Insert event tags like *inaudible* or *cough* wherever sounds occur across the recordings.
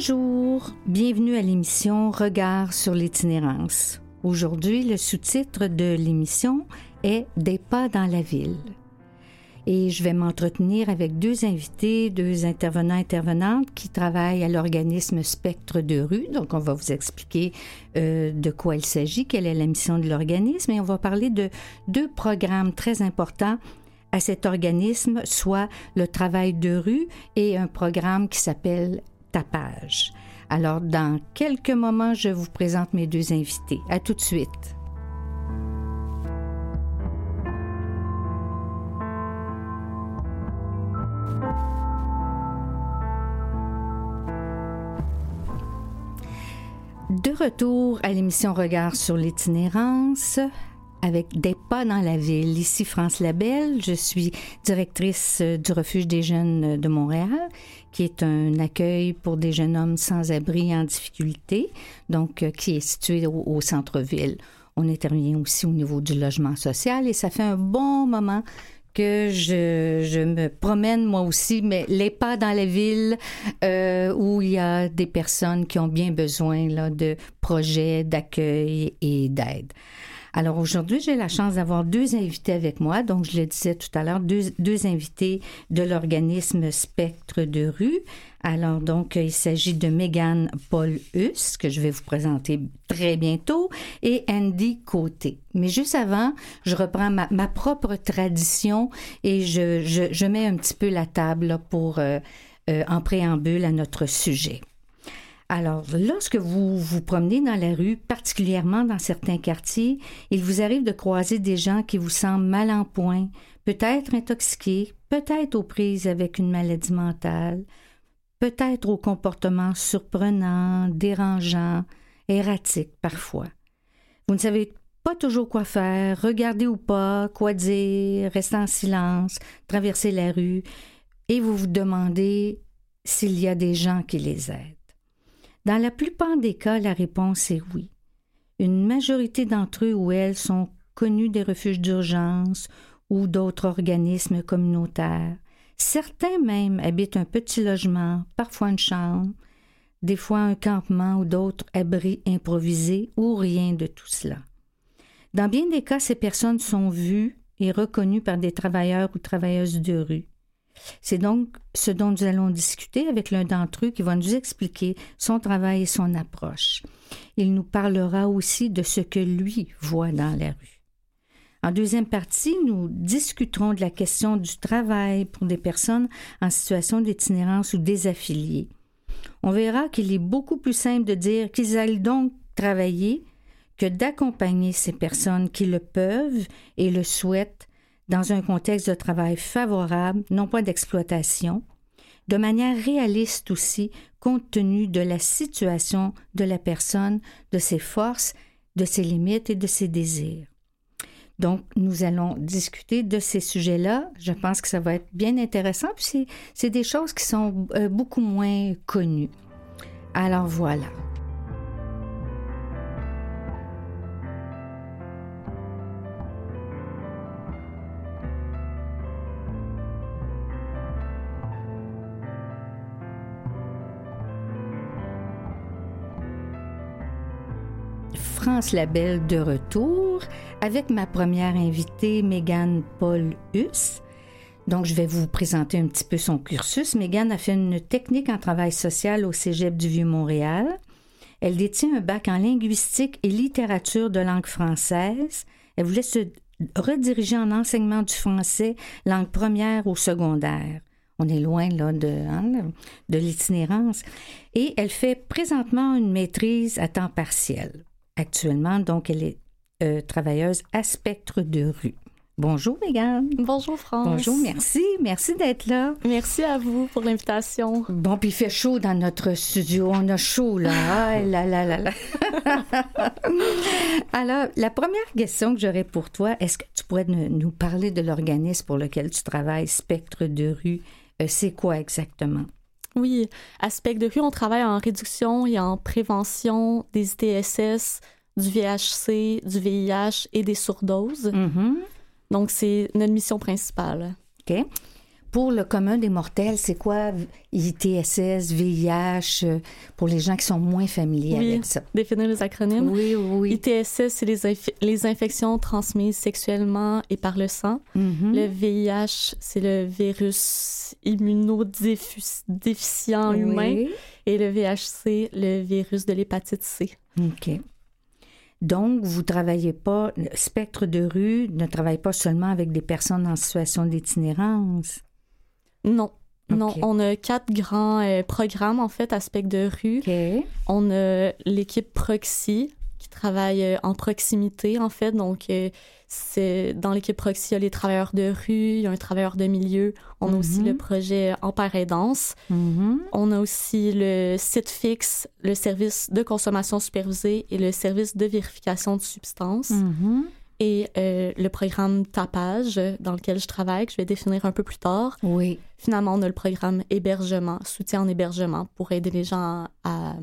Bonjour, bienvenue à l'émission Regard sur l'itinérance. Aujourd'hui, le sous-titre de l'émission est Des pas dans la ville. Et je vais m'entretenir avec deux invités, deux intervenants intervenantes qui travaillent à l'organisme Spectre de rue. Donc, on va vous expliquer euh, de quoi il s'agit, quelle est la mission de l'organisme, et on va parler de deux programmes très importants à cet organisme, soit le travail de rue et un programme qui s'appelle Tapage. Alors, dans quelques moments, je vous présente mes deux invités. À tout de suite. De retour à l'émission Regard sur l'itinérance avec des pas dans la ville. Ici France Labelle, je suis directrice du refuge des jeunes de Montréal, qui est un accueil pour des jeunes hommes sans abri en difficulté, donc euh, qui est situé au, centre-ville. On intervient aussi au niveau du logement social et ça fait un bon moment que je, me promène moi aussi, mais les pas dans la ville euh, où il y a des personnes qui ont bien besoin de projets d'accueil et d'aide. Alors aujourd'hui, j'ai la chance d'avoir deux invités avec moi. Donc, je le disais tout à l'heure, deux, deux invités de l'organisme Spectre de rue. Alors, donc, il s'agit de Megan Paul Hus, que je vais vous présenter très bientôt, et Andy Côté. Mais juste avant, je reprends ma, ma propre tradition et je, je, je, mets un petit peu la table pour, euh, euh, en préambule à notre sujet. Alors, lorsque vous vous promenez dans la rue, particulièrement dans certains quartiers, il vous arrive de croiser des gens qui vous semblent mal en point, peut-être intoxiqués, peut-être aux prises avec une maladie mentale, peut-être au comportement surprenant, dérangeant, erratique parfois. Vous ne savez pas toujours quoi faire, regarder ou pas, quoi dire, rester en silence, traverser la rue, et vous vous demandez s'il y a des gens qui les aident. Dans la plupart des cas, la réponse est oui. Une majorité d'entre eux ou elles sont connus des refuges d'urgence ou d'autres organismes communautaires. Certains même habitent un petit logement, parfois une chambre, des fois un campement ou d'autres abris improvisés ou rien de tout cela. Dans bien des cas, ces personnes sont vues et reconnues par des travailleurs ou travailleuses de rue. C'est donc ce dont nous allons discuter avec l'un d'entre eux qui va nous expliquer son travail et son approche. Il nous parlera aussi de ce que lui voit dans la rue. En deuxième partie, nous discuterons de la question du travail pour des personnes en situation d'itinérance ou désaffiliées. On verra qu'il est beaucoup plus simple de dire qu'ils aillent donc travailler que d'accompagner ces personnes qui le peuvent et le souhaitent dans un contexte de travail favorable, non pas d'exploitation, de manière réaliste aussi, compte tenu de la situation de la personne, de ses forces, de ses limites et de ses désirs. Donc, nous allons discuter de ces sujets-là. Je pense que ça va être bien intéressant, puis c'est des choses qui sont euh, beaucoup moins connues. Alors voilà. France Labelle de retour avec ma première invitée, Megan Paul Hus. Donc, je vais vous présenter un petit peu son cursus. Megan a fait une technique en travail social au Cégep du Vieux-Montréal. Elle détient un bac en linguistique et littérature de langue française. Elle voulait se rediriger en enseignement du français, langue première ou secondaire. On est loin là de, hein, de l'itinérance. Et elle fait présentement une maîtrise à temps partiel actuellement. Donc, elle est euh, travailleuse à spectre de rue. Bonjour, Mégane. Bonjour, France. Bonjour, merci. Merci d'être là. Merci à vous pour l'invitation. Bon, puis il fait chaud dans notre studio. On a chaud, là. Ah, *laughs* là, là, là, là. *laughs* Alors, la première question que j'aurais pour toi, est-ce que tu pourrais nous parler de l'organisme pour lequel tu travailles, Spectre de rue? Euh, c'est quoi exactement? Oui, aspect de rue, on travaille en réduction et en prévention des ITSS, du VHC, du VIH et des surdoses. Mm-hmm. Donc, c'est notre mission principale. OK. Pour le commun des mortels, c'est quoi ITSS, VIH, euh, pour les gens qui sont moins familiers Oui, avec ça? définir les acronymes. Oui, oui. ITSS, c'est les, inf- les infections transmises sexuellement et par le sang. Mhm. Le VIH, c'est le virus immunodéficient humain. Oui. Et le VHC, le virus de l'hépatite C. OK. Donc, vous travaillez pas, spectre de rue ne travaille pas seulement avec des personnes en situation d'itinérance? Non. Non, on a quatre grands euh, programmes, en fait, aspect de rue. On a l'équipe Proxy qui travaille euh, en proximité, en fait. Donc, euh, c'est dans l'équipe Proxy, il y a les travailleurs de rue, il y a un travailleur de milieu. On a aussi Mhm. le projet Ampère Aidance. Mhm. On a aussi le site fixe, le service de consommation supervisée et le service de vérification de substances. Mhm. Et euh, le programme Tapage, dans lequel je travaille, que je vais définir un peu plus tard. Oui. Finalement, on a le programme hébergement, soutien en hébergement, pour aider les gens à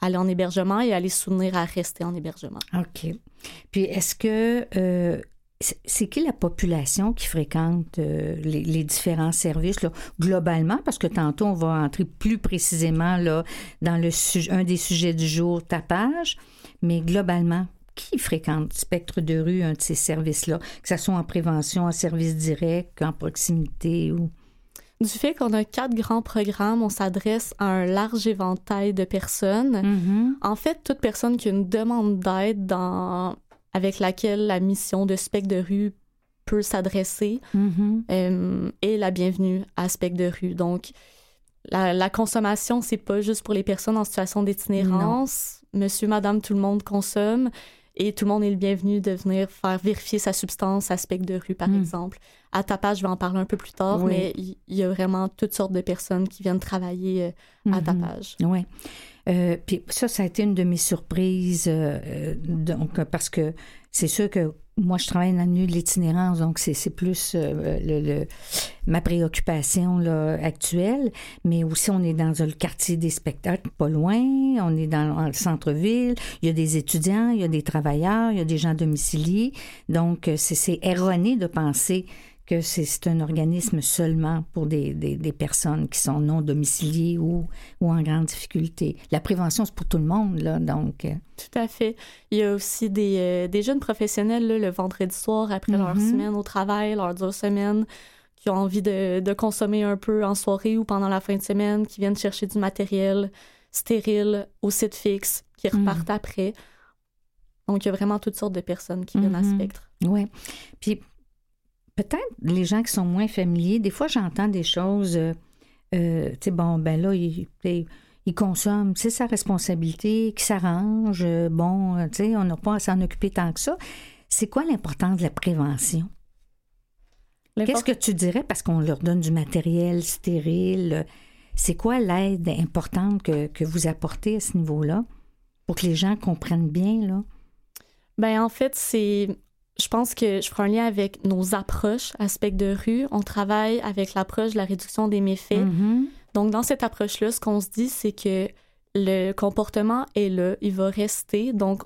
aller en hébergement et à les soutenir à rester en hébergement. OK. Puis, est-ce que euh, c'est qui la population qui fréquente euh, les, les différents services là, globalement? Parce que tantôt, on va entrer plus précisément là, dans le un des sujets du jour, tapage. Mais globalement, qui fréquente Spectre de rue, un de ces services-là, que ce soit en prévention, en service direct, en proximité ou? Du fait qu'on a quatre grands programmes, on s'adresse à un large éventail de personnes. Mhm. En fait, toute personne qui a une demande d'aide dans... avec laquelle la mission de Spec de rue peut s'adresser Mhm. euh, est la bienvenue à Spec de rue. Donc, la, la consommation, c'est pas juste pour les personnes en situation d'itinérance. Monsieur, madame, tout le monde consomme et tout le monde est le bienvenu de venir faire vérifier sa substance à Spec de rue, par Mm. exemple. À Tapage, je vais en parler un peu plus tard, Oui. mais il y, a vraiment toutes sortes de personnes qui viennent travailler euh, à Mhm. Tapage. Oui. Euh, puis ça, ça a été une de mes surprises, euh, donc, parce que c'est sûr que moi, je travaille dans le milieu de l'itinérance, donc c'est plus euh, ma préoccupation là, actuelle, mais aussi on est dans le quartier des spectacles, pas loin, on est dans, dans le centre-ville, il y a des étudiants, il y a des travailleurs, il y a des gens domiciliés, donc euh, c'est erroné de penser que c'est un organisme seulement pour des, des, des personnes qui sont non domiciliées ou, ou en grande difficulté. La prévention, c'est pour tout le monde, là, donc... euh, Tout à fait. Il y a aussi des, euh, des jeunes professionnels là, le vendredi soir après leur Mhm. semaine au travail, leur dure semaine, qui ont envie de, de consommer un peu en soirée ou pendant la fin de semaine, qui viennent chercher du matériel stérile au site fixe, qui Mhm. repartent après. Donc, il y a vraiment toutes sortes de personnes qui viennent à Mhm. Spectre. Oui. Puis peut-être les gens qui sont moins familiers, des fois j'entends des choses, euh, euh, tu sais, bon, ben là, il, il consomme, c'est sa responsabilité, qu'il s'arrange, euh, bon, tu sais, on n'a pas à s'en occuper tant que ça. C'est quoi l'importance de la prévention? Qu'est-ce que tu dirais parce qu'on leur donne du matériel stérile? C'est quoi l'aide importante que, que vous apportez à ce niveau-là pour que les gens comprennent bien, là? Ben en fait, c'est je pense que je ferai un lien avec nos approches aspect de rue. On travaille avec l'approche de la réduction des méfaits. Mhm. Donc dans cette approche-là, ce qu'on se dit, c'est que le comportement est là, il va rester. Donc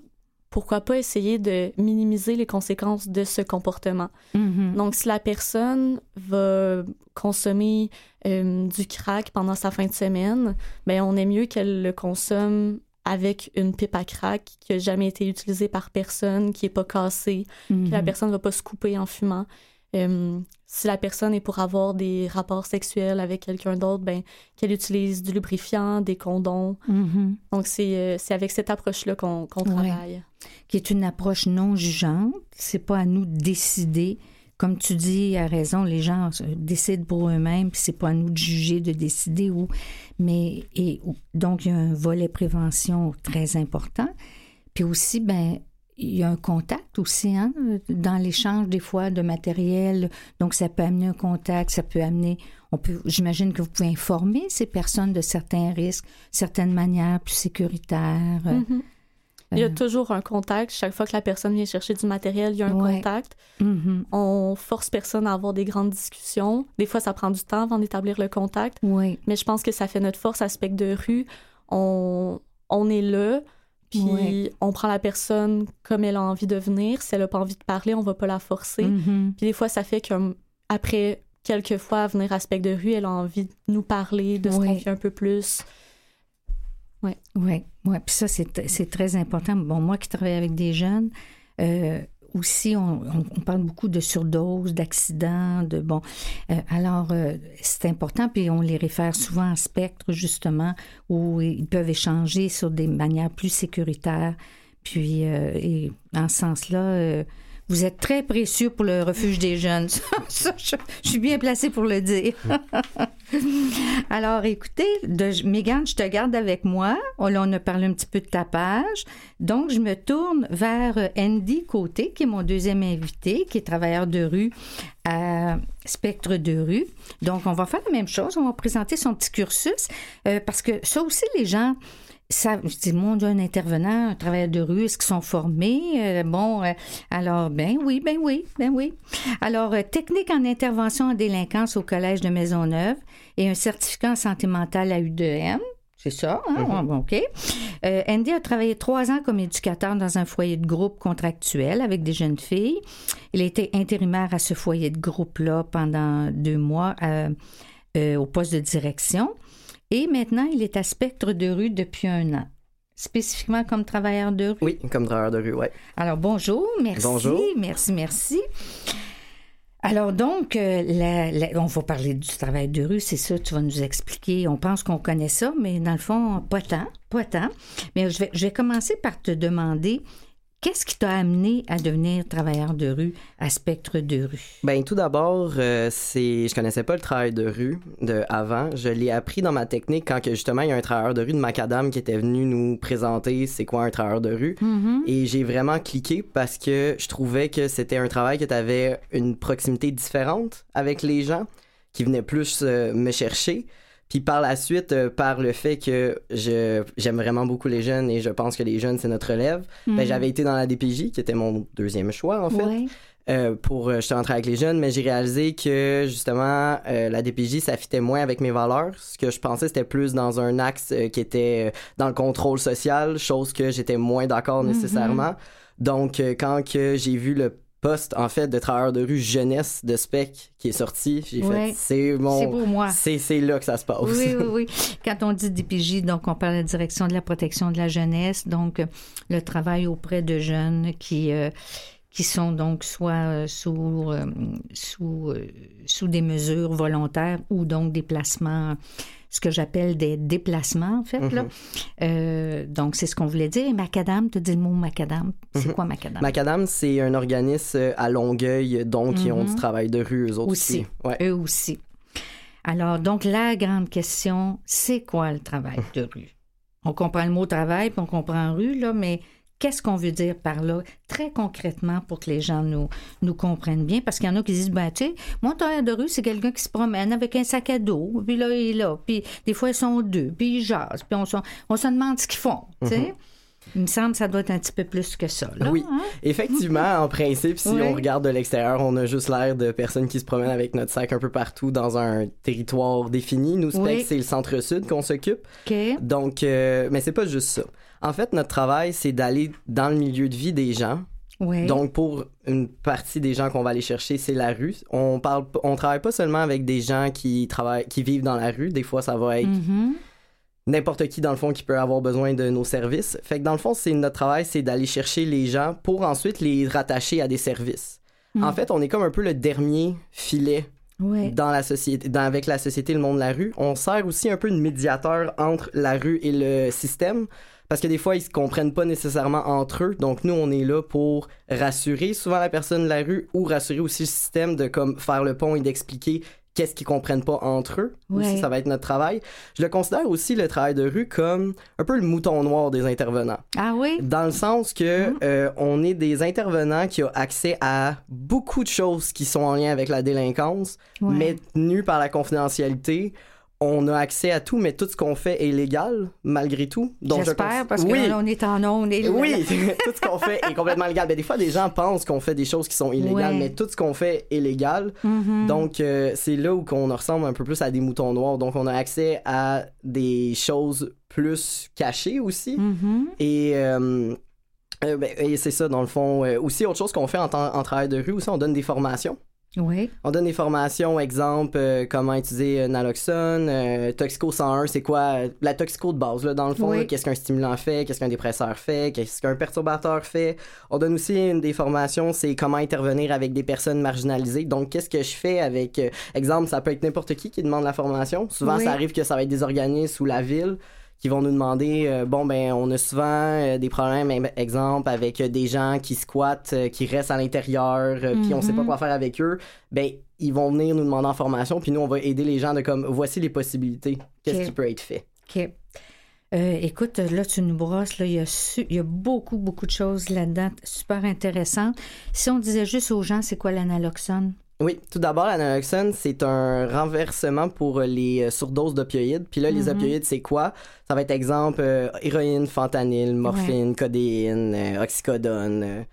pourquoi pas essayer de minimiser les conséquences de ce comportement. Mhm. Donc si la personne va consommer euh, du crack pendant sa fin de semaine, ben on est mieux qu'elle le consomme avec une pipe à crack qui a jamais été utilisée par personne, qui est pas cassée, que la Mhm. personne va pas se couper en fumant. Euh, si la personne est pour avoir des rapports sexuels avec quelqu'un d'autre, ben qu'elle utilise du lubrifiant, des condoms. Mhm. Donc c'est euh, c'est avec cette approche-là qu'on qu'on Ouais. travaille. qui est une approche non jugeante. C'est pas à nous de décider. Comme tu dis, à raison, les gens décident pour eux-mêmes, puis c'est pas à nous de juger, de décider où. Mais et donc il y a un volet prévention très important. Puis aussi, ben il y a un contact aussi, hein, dans l'échange des fois de matériel. Donc ça peut amener un contact, ça peut amener. On peut, j'imagine que vous pouvez informer ces personnes de certains risques, certaines manières plus sécuritaires. Mhm. Il y a euh, toujours un contact. Chaque fois que la personne vient chercher du matériel, il y a un Ouais. contact. mhm. On force personne à avoir des grandes discussions. Des fois, ça prend du temps avant d'établir le contact. Mais je pense que ça fait notre force aspect de rue. On, on est là, puis Ouais. on prend la personne comme elle a envie de venir. Si elle n'a pas envie de parler, on va pas la forcer. Mhm. Puis des fois, ça fait qu'après quelquefois venir à Spec de rue, elle a envie de nous parler, de se confier un peu plus. Oui. Oui, ouais. puis ça, c'est très important. Bon, moi qui travaille avec des jeunes, euh, aussi, on, parle beaucoup de surdose, d'accidents, de bon. Euh, alors, euh, c'est important, puis on les réfère souvent à Spectre, justement, où ils peuvent échanger sur des manières plus sécuritaires. Puis, et en ce sens-là, vous êtes très précieux pour le refuge des jeunes. *laughs* je, suis bien placée pour le dire. *laughs* Alors, écoutez, de, Mégane, je te garde avec moi. Oh, on a parlé un petit peu de ta page. Donc, je me tourne vers euh, Andy Côté, qui est mon deuxième invité, qui est travailleur de rue à Spectre de rue. Donc, on va faire la même chose. On va présenter son petit cursus euh, parce que ça aussi, les gens ça, je dis, mon Dieu, un intervenant, un travailleur de rue, est-ce qu'ils sont formés? Euh, bon, euh, alors, ben oui, ben oui, ben oui. Alors, euh, technique en intervention en délinquance au Collège de Maisonneuve et un certificat en santé mentale à UDM. C'est ça, hein? Mm-hmm. OK. Andy a travaillé trois ans comme éducateur dans un foyer de groupe contractuel avec des jeunes filles. Il a été intérimaire à ce foyer de groupe-là pendant deux mois au poste de direction. Et maintenant, il est à Spectre de rue depuis un an. Spécifiquement comme travailleur de rue? Oui, comme travailleur de rue, oui. Alors, bonjour, merci. Bonjour. Merci, merci. Alors donc, euh, on va parler du travail de rue, c'est ça, tu vas nous expliquer. On pense qu'on connaît ça, mais dans le fond, pas tant, pas tant. Mais je vais, je vais commencer par te demander, Qu'est-ce qui t'a amené à devenir travailleur de rue à Spectre de rue? Ben tout d'abord, euh, c'est je connaissais pas le travail de rue de avant. Je l'ai appris dans ma technique quand que justement il y a un travailleur de rue de Macadam qui était venu nous présenter c'est quoi un travailleur de rue. Mm-hmm. Et j'ai vraiment cliqué parce que je trouvais que c'était un travail que tu avais une proximité différente avec les gens qui venaient plus euh, me chercher. Puis par la suite, euh, par le fait que je, j'aime vraiment beaucoup les jeunes et je pense que les jeunes, c'est notre relève, ben, mhm. j'avais été dans la DPJ, qui était mon deuxième choix, en fait. Euh, pour euh, je avec les jeunes, mais j'ai réalisé que justement la DPJ ça fitait moins avec mes valeurs. Ce que je pensais c'était plus dans un axe qui était dans le contrôle social, chose que j'étais moins d'accord mhm. nécessairement. Donc quand que j'ai vu le en fait de travailleur de rue jeunesse de spec qui est sorti. J'ai fait c'est mon c'est pour moi. C'est là que ça se passe. Oui oui *laughs* oui. Quand on dit DPJ donc on parle de la direction de la protection de la jeunesse donc euh, le travail auprès de jeunes qui euh, qui sont donc soit euh, sous, sous, sous des mesures volontaires ou donc des placements ce que j'appelle des déplacements, en fait. Là. Mhm. Euh, donc, c'est ce qu'on voulait dire. Et Macadam, tu dis le mot Macadam. C'est mhm. quoi Macadam? Macadam, c'est un organisme à Longueuil, donc, qui ont du mhm. travail de rue, eux autres aussi. Eux aussi. Alors, donc, la grande question, c'est quoi le travail *laughs* de rue? On comprend le mot travail, puis on comprend rue, là, mais Qu'est-ce qu'on veut dire par là, très concrètement, pour que les gens nous, nous comprennent bien? Parce qu'il y en a qui disent, ben, tu sais, mon travailleur de rue, c'est quelqu'un qui se promène avec un sac à dos, puis là, il est là, puis des fois, ils sont deux, puis ils jasent, puis on, on se demande ce qu'ils font, tu sais? Mm-hmm. Il me semble que ça doit être un petit peu plus que ça. Là, oui, hein? effectivement, en principe, si on regarde de l'extérieur, on a juste l'air de personnes qui se promènent avec notre sac un peu partout dans un territoire défini. Nous, c'est le centre-sud qu'on s'occupe. Donc, euh, mais c'est pas juste ça. En fait, notre travail, c'est d'aller dans le milieu de vie des gens. Donc, pour une partie des gens qu'on va aller chercher, c'est la rue. On parle, on travaille pas seulement avec des gens qui travaillent, qui vivent dans la rue. Des fois, ça va être mm-hmm. n'importe qui dans le fond qui peut avoir besoin de nos services. Fait que dans le fond, c'est notre travail, c'est d'aller chercher les gens pour ensuite les rattacher à des services. En mm. fait, on est comme un peu le dernier filet dans la société, dans, avec la société, le monde de la rue. On sert aussi un peu de médiateur entre la rue et le système parce que des fois, ils se comprennent pas nécessairement entre eux. Donc, nous, on est là pour rassurer souvent la personne de la rue ou rassurer aussi le système de comme faire le pont et d'expliquer qu'est-ce qu'ils comprennent pas entre eux. Aussi, ça va être notre travail. Je le considère aussi le travail de rue comme un peu le mouton noir des intervenants. Ah oui? Dans le sens que mm-hmm. euh, on est des intervenants qui ont accès à beaucoup de choses qui sont en lien avec la délinquance, mais tenues par la confidentialité on a accès à tout, mais tout ce qu'on fait est légal, malgré tout. J'espère, parce qu'on est en ondes. Oui, *laughs* tout ce qu'on fait est complètement légal. Mais des fois, des gens pensent qu'on fait des choses qui sont illégales, mais tout ce qu'on fait est légal. Mm-hmm. Donc, euh, c'est là où on ressemble un peu plus à des moutons noirs. Donc, on a accès à des choses plus cachées aussi. Mm-hmm. Euh, euh, ben, et... c'est ça, dans le fond. aussi, autre chose qu'on fait en, en, travail de rue aussi, on donne des formations. Oui. On donne des formations, exemple, euh, comment utiliser naloxone, euh, Toxico 101, c'est quoi la toxico de base, là, dans le fond, qu'est-ce qu'un stimulant fait, qu'est-ce qu'un dépresseur fait, qu'est-ce qu'un perturbateur fait. On donne aussi une des formations, c'est comment intervenir avec des personnes marginalisées. Donc, qu'est-ce que je fais avec, euh, exemple, ça peut être n'importe qui qui demande la formation. Souvent, ça arrive que ça va être des organismes ou la ville qui vont nous demander euh, bon ben on a souvent euh, des problèmes exemple avec euh, des gens qui squattent qui restent à l'intérieur puis on sait pas mhm. quoi faire avec eux ben ils vont venir nous demander en formation puis nous on va aider les gens de comme voici les possibilités qu'est-ce qui peut être fait? OK. écoute, là, tu nous brosses, là, il, y a il y a beaucoup, beaucoup de choses là-dedans, super intéressantes. Si on disait juste aux gens, c'est quoi l'analoxone? Oui, tout d'abord, la c'est un renversement pour les euh, surdoses d'opioïdes. Puis là, les mm-hmm. opioïdes, c'est quoi? Ça va être exemple euh, héroïne, fentanyl, morphine, codéine, euh, oxycodone.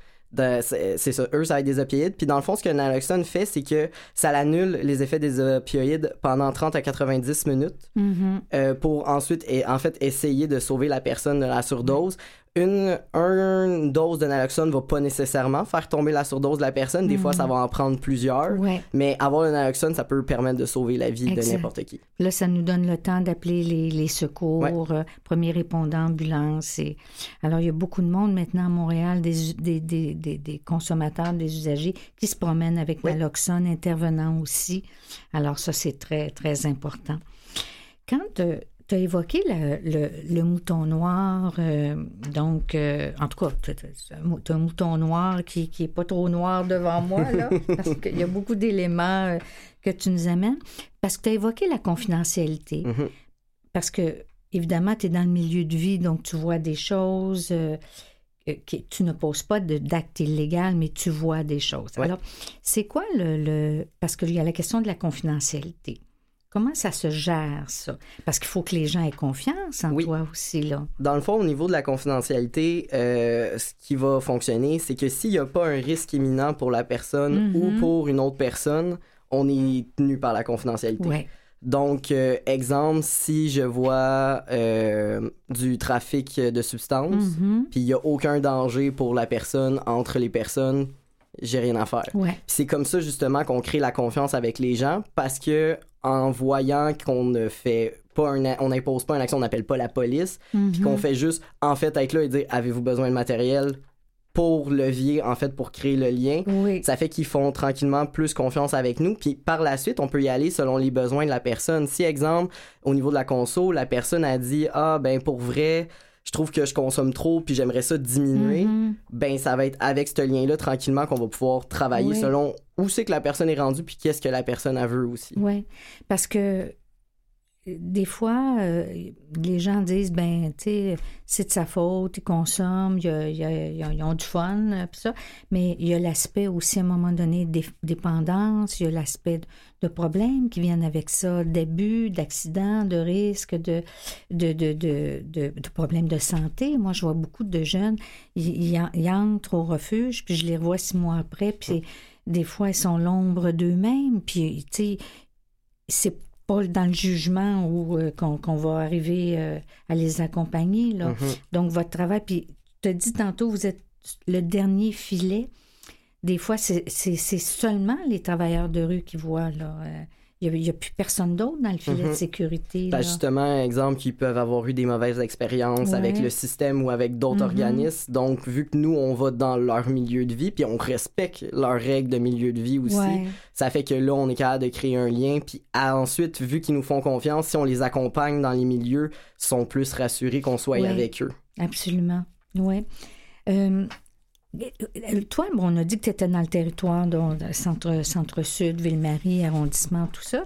c'est ça, eux, ça va être des opioïdes. Puis dans le fond, ce que naloxone fait, c'est que ça annule les effets des opioïdes pendant 30 à 90 minutes mm-hmm. pour ensuite, et, en fait, essayer de sauver la personne de la surdose une, dose de naloxone va pas nécessairement faire tomber la surdose de la personne. Des fois, ça va en prendre plusieurs. Mais avoir le naloxone, ça peut permettre de sauver la vie de n'importe qui. Là, ça nous donne le temps d'appeler les, secours, euh, premiers répondants, ambulance. Et... Alors, il y a beaucoup de monde maintenant à Montréal, des, des, des, des consommateurs, des usagers qui se promènent avec naloxone, intervenant aussi. Alors, ça, c'est très, très important. Quand euh, tu as évoqué le, mouton noir, euh, donc, euh, en tout cas, tu as un mouton noir qui n'est pas trop noir devant moi, là, *laughs* parce qu'il y a beaucoup d'éléments euh, que tu nous amènes, parce que tu as évoqué la confidentialité. Mm-hmm. Parce que, évidemment, tu es dans le milieu de vie, donc tu vois des choses. que tu ne poses pas d'acte illégal, mais tu vois des choses. Alors, c'est quoi le, le... Parce qu'il y a la question de la confidentialité. Comment ça se gère, ça? Parce qu'il faut que les gens aient confiance en toi aussi, là. Dans le fond, au niveau de la confidentialité, euh, ce qui va fonctionner, c'est que s'il n'y a pas un risque imminent pour la personne ou mhm. pour une autre personne, on est tenu par la confidentialité. Donc, euh, exemple, si je vois euh, du trafic de substances, mhm. puis il n'y a aucun danger pour la personne entre les personnes, j'ai rien à faire. C'est comme ça justement qu'on crée la confiance avec les gens parce que en voyant qu'on ne fait pas un, on n'impose pas une action, on n'appelle pas la police, puis qu'on mhm. fait juste en fait être là et dire avez-vous besoin de matériel pour levier en fait pour créer le lien? Ça fait qu'ils font tranquillement plus confiance avec nous, puis par la suite on peut y aller selon les besoins de la personne. Si exemple au niveau de la conso, la personne a dit ah ben pour vrai je trouve que je consomme trop puis j'aimerais ça diminuer, mm-hmm. ben ça va être avec ce lien-là tranquillement qu'on va pouvoir travailler selon où c'est que la personne est rendue puis qu'est-ce que la personne a veut aussi. Oui, parce que des fois, euh, les gens disent, ben, tu sais, c'est de sa faute, ils consomment, ils, ont du fun, euh, ça. Mais il y a l'aspect aussi, à un moment donné, de dépendance, il y a l'aspect de problèmes qui viennent avec ça, d'abus, d'accidents, de risques, de, de, de, de, problèmes de santé. Moi, je vois beaucoup de jeunes, ils, ils entrent au refuge, puis je les revois six mois après, puis des fois, ils sont l'ombre d'eux-mêmes, puis, tu sais, c'est dans le jugement ou euh, qu'on va arriver euh, à les accompagner. Là. Mm-hmm. Donc, votre travail, puis tu as dit tantôt, vous êtes le dernier filet. Des fois, c'est seulement les travailleurs de rue qui voient là, euh, il n'y a, plus personne d'autre dans le filet de mhm. sécurité. Ben, justement, exemple, qui peuvent avoir eu des mauvaises expériences avec le système ou avec d'autres mhm. organismes. Donc, vu que nous, on va dans leur milieu de vie, puis on respecte leurs règles de milieu de vie aussi, ça fait que là, on est capable de créer un lien. Puis ensuite, vu qu'ils nous font confiance, si on les accompagne dans les milieux, ils sont plus rassurés qu'on soit avec eux. Absolument. Oui. Euh, toi, on a dit que tu étais dans le territoire, donc centre, centre-sud, Ville-Marie, arrondissement, tout ça.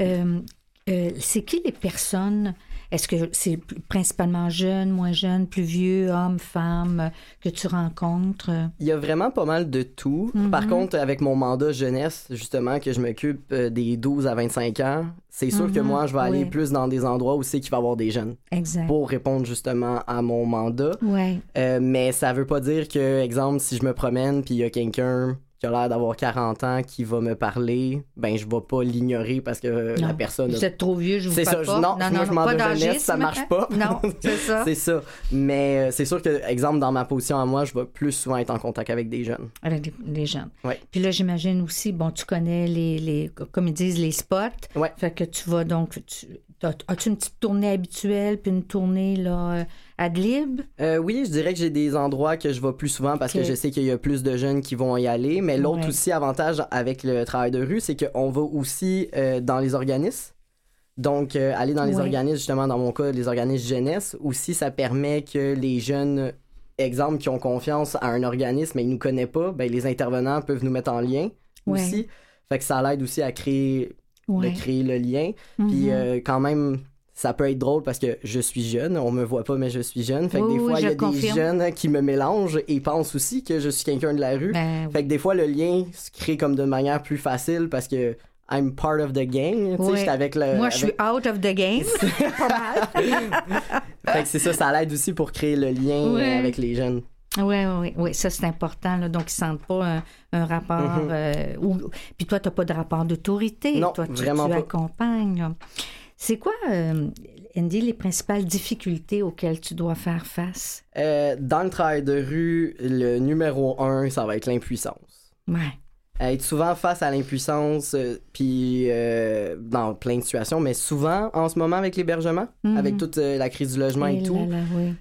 Euh, euh, c'est qui les personnes est-ce que c'est principalement jeunes, moins jeunes, plus vieux, hommes, femmes que tu rencontres? Il y a vraiment pas mal de tout. Par mhm. contre, avec mon mandat jeunesse, justement, que je m'occupe euh, des 12 à 25 ans, c'est sûr que mhm. moi, je vais aller plus dans des endroits où c'est qu'il va y avoir des jeunes. Exact. Pour répondre justement à mon mandat. Ouais. Euh, mais ça veut pas dire que, exemple, si je me promène puis il y a quelqu'un qui a l'air d'avoir 40 ans qui va me parler, ben je vais pas l'ignorer parce que la personne. Vous êtes trop vieux, je vous parle ça, Non, non, moi je m'en de jeunesse, ça marche pas. *laughs* Non, *laughs* c'est ça. c'est ça. Mais euh, c'est sûr que, exemple, dans ma position à moi, je vais plus souvent être en contact avec des jeunes. Avec des, jeunes. Oui. Puis là, j'imagine aussi, bon, tu connais les, les, comme ils disent, les spots. Ouais. Fait que tu vas donc, as-tu une petite tournée habituelle puis une tournée là ad lib? Euh, oui, je dirais que j'ai des endroits que je vais plus souvent parce que je sais qu'il y a plus de jeunes qui vont y aller. Mais l'autre aussi avantage avec le travail de rue, c'est qu'on va aussi euh, dans les organismes. Donc, euh, aller dans les organismes, justement, dans mon cas, les organismes jeunesse, aussi, ça permet que les jeunes, exemple, qui ont confiance à un organisme mais ils ne nous connaissent pas, ben, les intervenants peuvent nous mettre en lien aussi. Fait que ça l'aide aussi à créer, créer le lien. Puis, mm-hmm. quand même, ça peut être drôle parce que je suis jeune, on me voit pas, mais je suis jeune. Fait que des fois, il y a des jeunes qui me mélangent et pensent aussi que je suis quelqu'un de la rue. Ben fait que des fois, le lien se crée comme de manière plus facile parce que I'm part of the gang. avec le, Moi, je suis out of the game. *laughs* pas mal. fait que c'est ça, ça l'aide aussi pour créer le lien avec les jeunes. Oui, oui, oui, ça c'est important. Là. Donc, ils ne sentent pas un, rapport. Euh, puis toi, tu n'as pas de rapport d'autorité. Non, toi, tu, vraiment tu pas. accompagnes. C'est quoi, euh, Andy, les principales difficultés auxquelles tu dois faire face? Euh, dans le travail de rue, le numéro un, ça va être l'impuissance. Ouais. Être souvent face à l'impuissance, euh, puis dans plein de situations, mais souvent en ce moment avec l'hébergement, mhm. avec toute la crise du logement et, tout,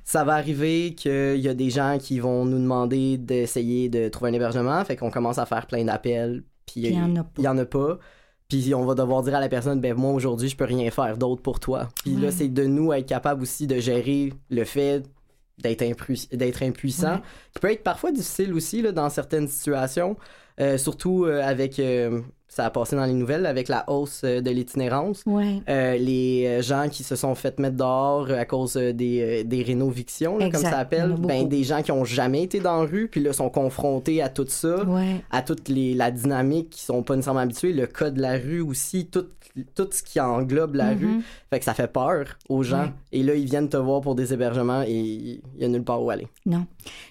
ça va arriver qu'il y a des gens qui vont nous demander d'essayer de trouver un hébergement, fait qu'on commence à faire plein d'appels, puis il y, en a pas. Puis on va devoir dire à la personne, ben moi aujourd'hui, je peux rien faire d'autre pour toi. Puis là, c'est de nous être capable aussi de gérer le fait d'être d'être impuissant, qui peut être parfois difficile aussi là, dans certaines situations, euh, surtout euh, avec euh, ça a passé dans les nouvelles avec la hausse euh, de l'itinérance. Euh, les euh, gens qui se sont fait mettre dehors à cause des, des rénovictions, comme ça s'appelle, ben, des gens qui ont jamais été dans la rue, puis là sont confrontés à tout ça, à toute les, la dynamique qui sont pas nécessairement habitués, le code de la rue aussi, tout, tout ce qui englobe la mm-hmm. rue. Fait que ça fait peur aux gens. Et là, ils viennent te voir pour des hébergements et il y a nulle part où aller. Non.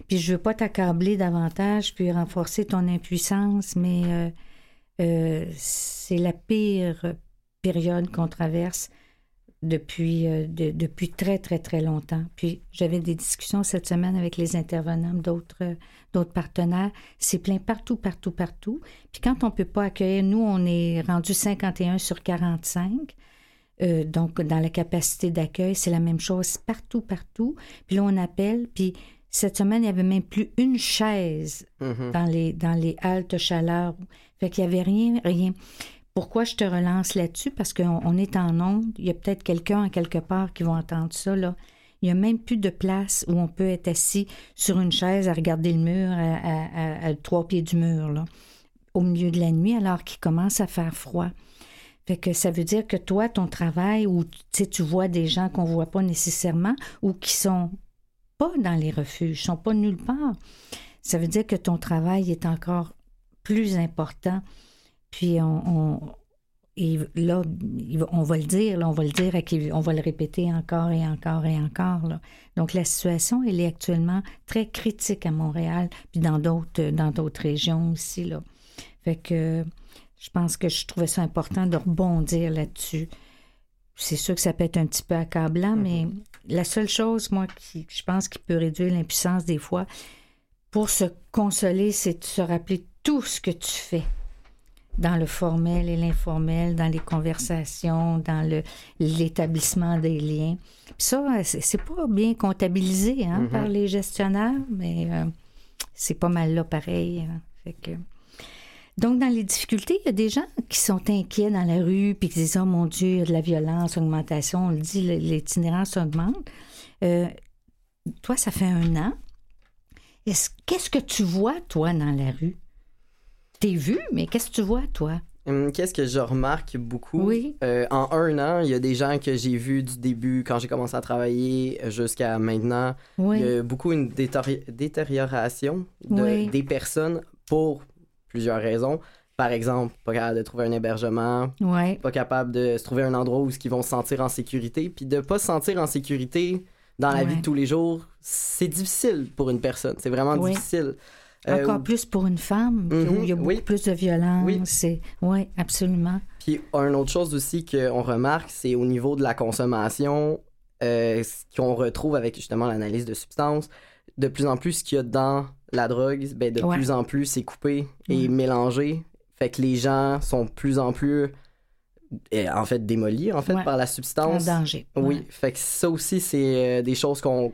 Puis je veux pas t'accabler davantage puis renforcer ton impuissance, mais euh, c'est la pire période qu'on traverse depuis, euh, depuis très, très, très longtemps. Puis j'avais des discussions cette semaine avec les intervenants d'autres, d'autres partenaires. C'est plein partout, partout, partout. Puis quand on ne peut pas accueillir, nous, on est rendu 51 sur 45. Euh, donc, dans la capacité d'accueil, c'est la même chose partout, partout. Puis là, on appelle, puis cette semaine, il n'y avait même plus une chaise mm-hmm. dans, les, dans les haltes chaleur. Fait qu'il n'y avait rien, rien. Pourquoi je te relance là-dessus? Parce qu'on est en onde. Il y a peut-être quelqu'un à quelque part qui va entendre ça. Là. Il n'y a même plus de place où on peut être assis sur une chaise à regarder le mur, à, trois pieds du mur, là, au milieu de la nuit, alors qu'il commence à faire froid. Fait que ça veut dire que toi, ton travail, où tu vois des gens qu'on ne voit pas nécessairement ou qui sont pas dans les refuges, sont pas nulle part. Ça veut dire que ton travail est encore plus important. Puis on, et là, on va le dire, on va le dire, on va le répéter encore et encore et encore. Donc la situation, elle est actuellement très critique à Montréal, puis dans d'autres, dans d'autres régions aussi. Là. Fait que je pense que je trouvais ça important de rebondir là-dessus. C'est sûr que ça peut être un petit peu accablant, mais mm-hmm la seule chose, moi, qui, je pense qui peut réduire l'impuissance des fois, pour se consoler, c'est de se rappeler tout ce que tu fais dans le formel et l'informel, dans les conversations, dans le, l'établissement des liens. ça, c'est, pas bien comptabilisé hein, mm-hmm. par les gestionnaires, mais euh, c'est pas mal là pareil. Hein. Fait que... Donc, dans les difficultés, il y a des gens qui sont inquiets dans la rue, puis qui disent Oh mon Dieu, il y a de la violence, augmentation. On le dit, l'itinérance augmente. Euh, toi, ça fait un an. qu'est-ce que tu vois, toi, dans la rue? T'es vu, mais qu'est-ce que tu vois, toi? Hum, qu'est-ce que je remarque beaucoup? Oui. Euh, en un an, il y a des gens que j'ai vus du début, quand j'ai commencé à travailler, jusqu'à maintenant. Il y a beaucoup une détérioration des personnes pour plusieurs raisons. Par exemple, pas capable de trouver un hébergement, pas capable de se trouver un endroit où ils vont se sentir en sécurité. Puis de pas se sentir en sécurité dans la vie de tous les jours, c'est difficile pour une personne. C'est vraiment difficile. Encore plus pour une femme, où il y a beaucoup plus de violence. Oui, ouais, absolument. Puis, une autre chose aussi qu'on remarque, c'est au niveau de la consommation, ce qu'on retrouve avec justement l'analyse de substances, de plus en plus, ce qu'il y a dans la drogue, ben, de plus en plus, c'est coupé et mélangé. Fait que les gens sont de plus en plus en fait démolis en fait par la substance. Un danger. Oui, fait que ça aussi c'est euh, des choses qu'on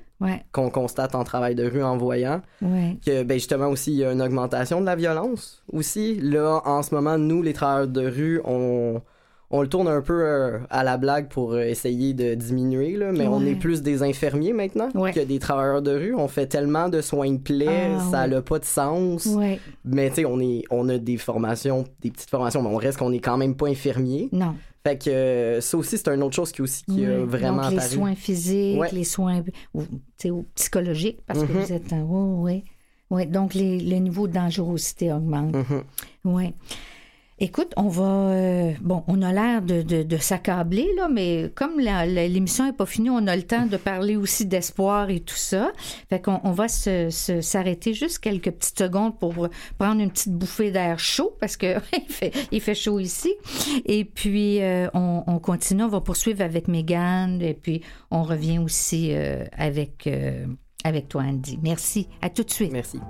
qu'on constate en travail de rue en voyant. Que ben justement aussi il y a une augmentation de la violence aussi. Là en ce moment nous les travailleurs de rue on on le tourne un peu euh, à la blague pour euh, essayer de diminuer, là, mais on est plus des infirmiers maintenant que des travailleurs de rue. On fait tellement de soins de plaies, ah, ça n'a pas de sens. Mais tu sais, on, est, on a des formations, des petites formations, mais on reste qu'on n'est quand même pas infirmier. Non. Fait que euh, ça aussi, c'est une autre chose qui, aussi, qui a vraiment Donc, les soins physiques, les soins ou, psychologiques, parce que mm-hmm. vous êtes... oui, oui. Donc, les, le niveau de dangerosité augmente. Mm-hmm. Oui. Écoute, on va. Euh, bon, on a l'air de, s'accabler, là, mais comme l'émission n'est pas finie, on a le temps de parler aussi d'espoir et tout ça. Fait qu'on on va s'arrêter juste quelques petites secondes pour prendre une petite bouffée d'air chaud parce *laughs* fait, il fait chaud ici. Et puis, euh, on, continue, on va poursuivre avec Megan et puis on revient aussi euh, avec, avec toi, Andy. Merci. À tout de suite. Merci.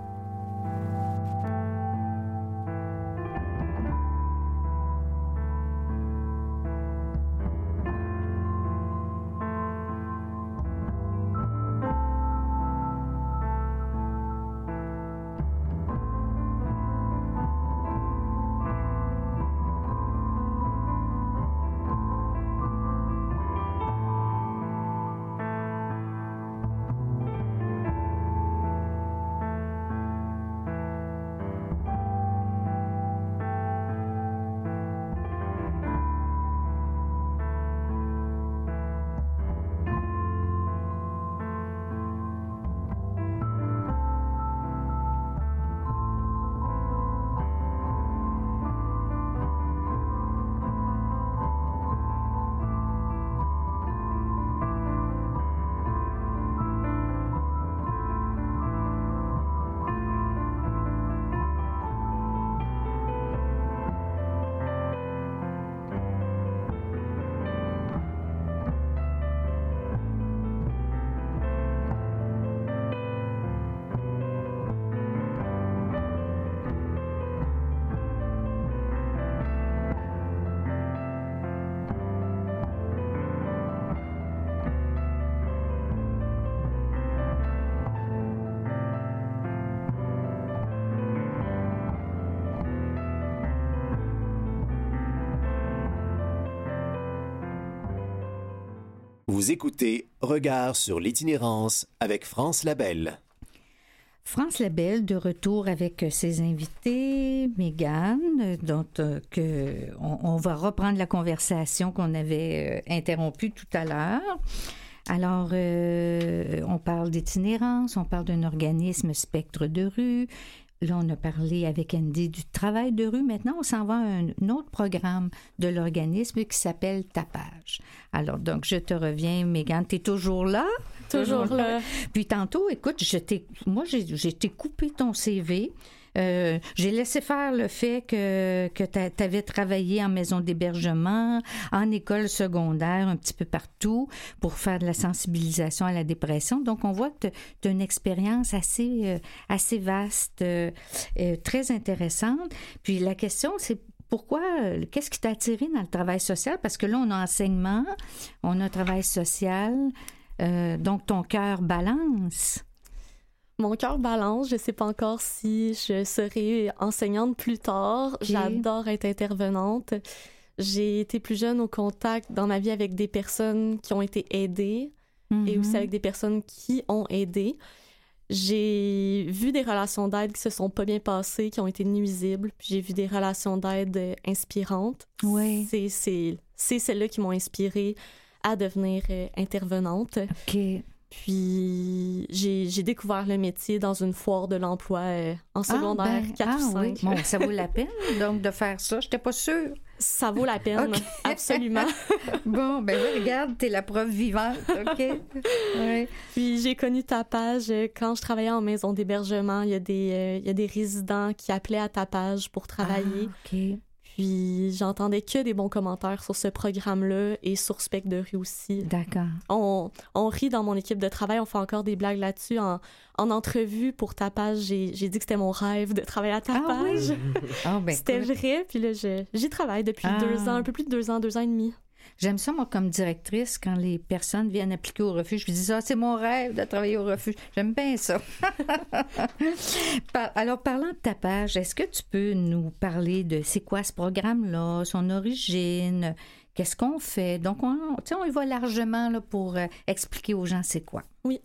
Regard sur l'itinérance avec France Labelle. France Labelle de retour avec ses invités, Mégane, dont euh, on, va reprendre la conversation qu'on avait euh, interrompue tout à l'heure. Alors, euh, on parle d'itinérance, on parle d'un organisme spectre de rue, Là, on a parlé avec Andy du travail de rue. Maintenant, on s'en va à un, autre programme de l'organisme qui s'appelle Tapage. Alors, donc, je te reviens, Mégane. Tu es toujours là? Toujours, là. Puis tantôt, écoute, je moi, j'ai coupé ton CV. Euh, j'ai laissé faire le fait que, que tu avais travaillé en maison d'hébergement, en école secondaire, un petit peu partout pour faire de la sensibilisation à la dépression. Donc, on voit que tu as une expérience assez, euh, assez vaste, euh, très intéressante. Puis la question, c'est pourquoi, qu'est-ce qui t'a attiré dans le travail social? Parce que là, on a enseignement, on a travail social, donc ton cœur balance. Mon cœur balance. Je sais pas encore si je serai enseignante plus tard. J'adore être intervenante. J'ai été plus jeune au contact dans ma vie avec des personnes qui ont été aidées et aussi mhm. avec des personnes qui ont aidé. J'ai vu des relations d'aide qui se sont pas bien passées, qui ont été nuisibles. J'ai vu des relations d'aide inspirantes. Oui. C'est celles-là qui m'ont inspirée à devenir euh, intervenante. OK. Puis j'ai découvert le métier dans une foire de l'emploi euh, en ah, secondaire 4 ben, ou 5. Ah, oui. bon, ça vaut la *laughs* peine donc de faire ça. J'étais pas sûre. Ça vaut la peine, *laughs* absolument. *laughs* bon, ben oui, regarde, t'es la preuve vivante, OK? Ouais. Puis j'ai connu Tapage euh, quand je travaillais en maison d'hébergement. Il y, a des, euh, il y a des résidents qui appelaient à Tapage pour travailler. Ah, OK. Puis j'entendais que des bons commentaires sur ce programme-là et sur Spec de rue aussi. D'accord. On, on, rit dans mon équipe de travail, on fait encore des blagues là-dessus. En, en, entrevue pour Tapage, j'ai dit que c'était mon rêve de travailler à Tapage. Ah oui? Ah, ben, c'était vrai. Puis là, j'y travaille depuis ah. deux ans, un peu plus de deux ans, deux ans et demi. J'aime ça, moi, comme directrice, quand les personnes viennent appliquer au refuge, je dis, ça, c'est mon rêve de travailler au refuge. J'aime bien ça. *laughs* Alors, parlant de ta page, est-ce que tu peux nous parler de c'est quoi ce programme-là, son origine, qu'est-ce qu'on fait? Donc, on, on y va largement là, pour euh, expliquer aux gens c'est quoi. Oui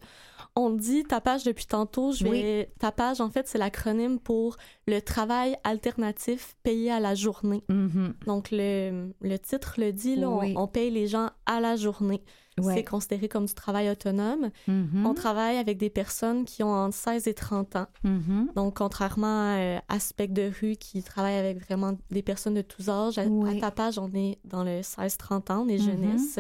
on dit tapage depuis tantôt. Je vais... Tapage, en fait, c'est l'acronyme pour le travail alternatif payé à la journée. Mm-hmm. Donc, le, le, titre le dit, là, on, paye les gens à la journée. C'est considéré comme du travail autonome. Mm-hmm. On travaille avec des personnes qui ont entre 16 et 30 ans. Mm-hmm. Donc, contrairement à euh, Aspect de rue qui travaille avec vraiment des personnes de tous âges, à, Tapage, on est dans le 16-30 ans, on est jeunesse.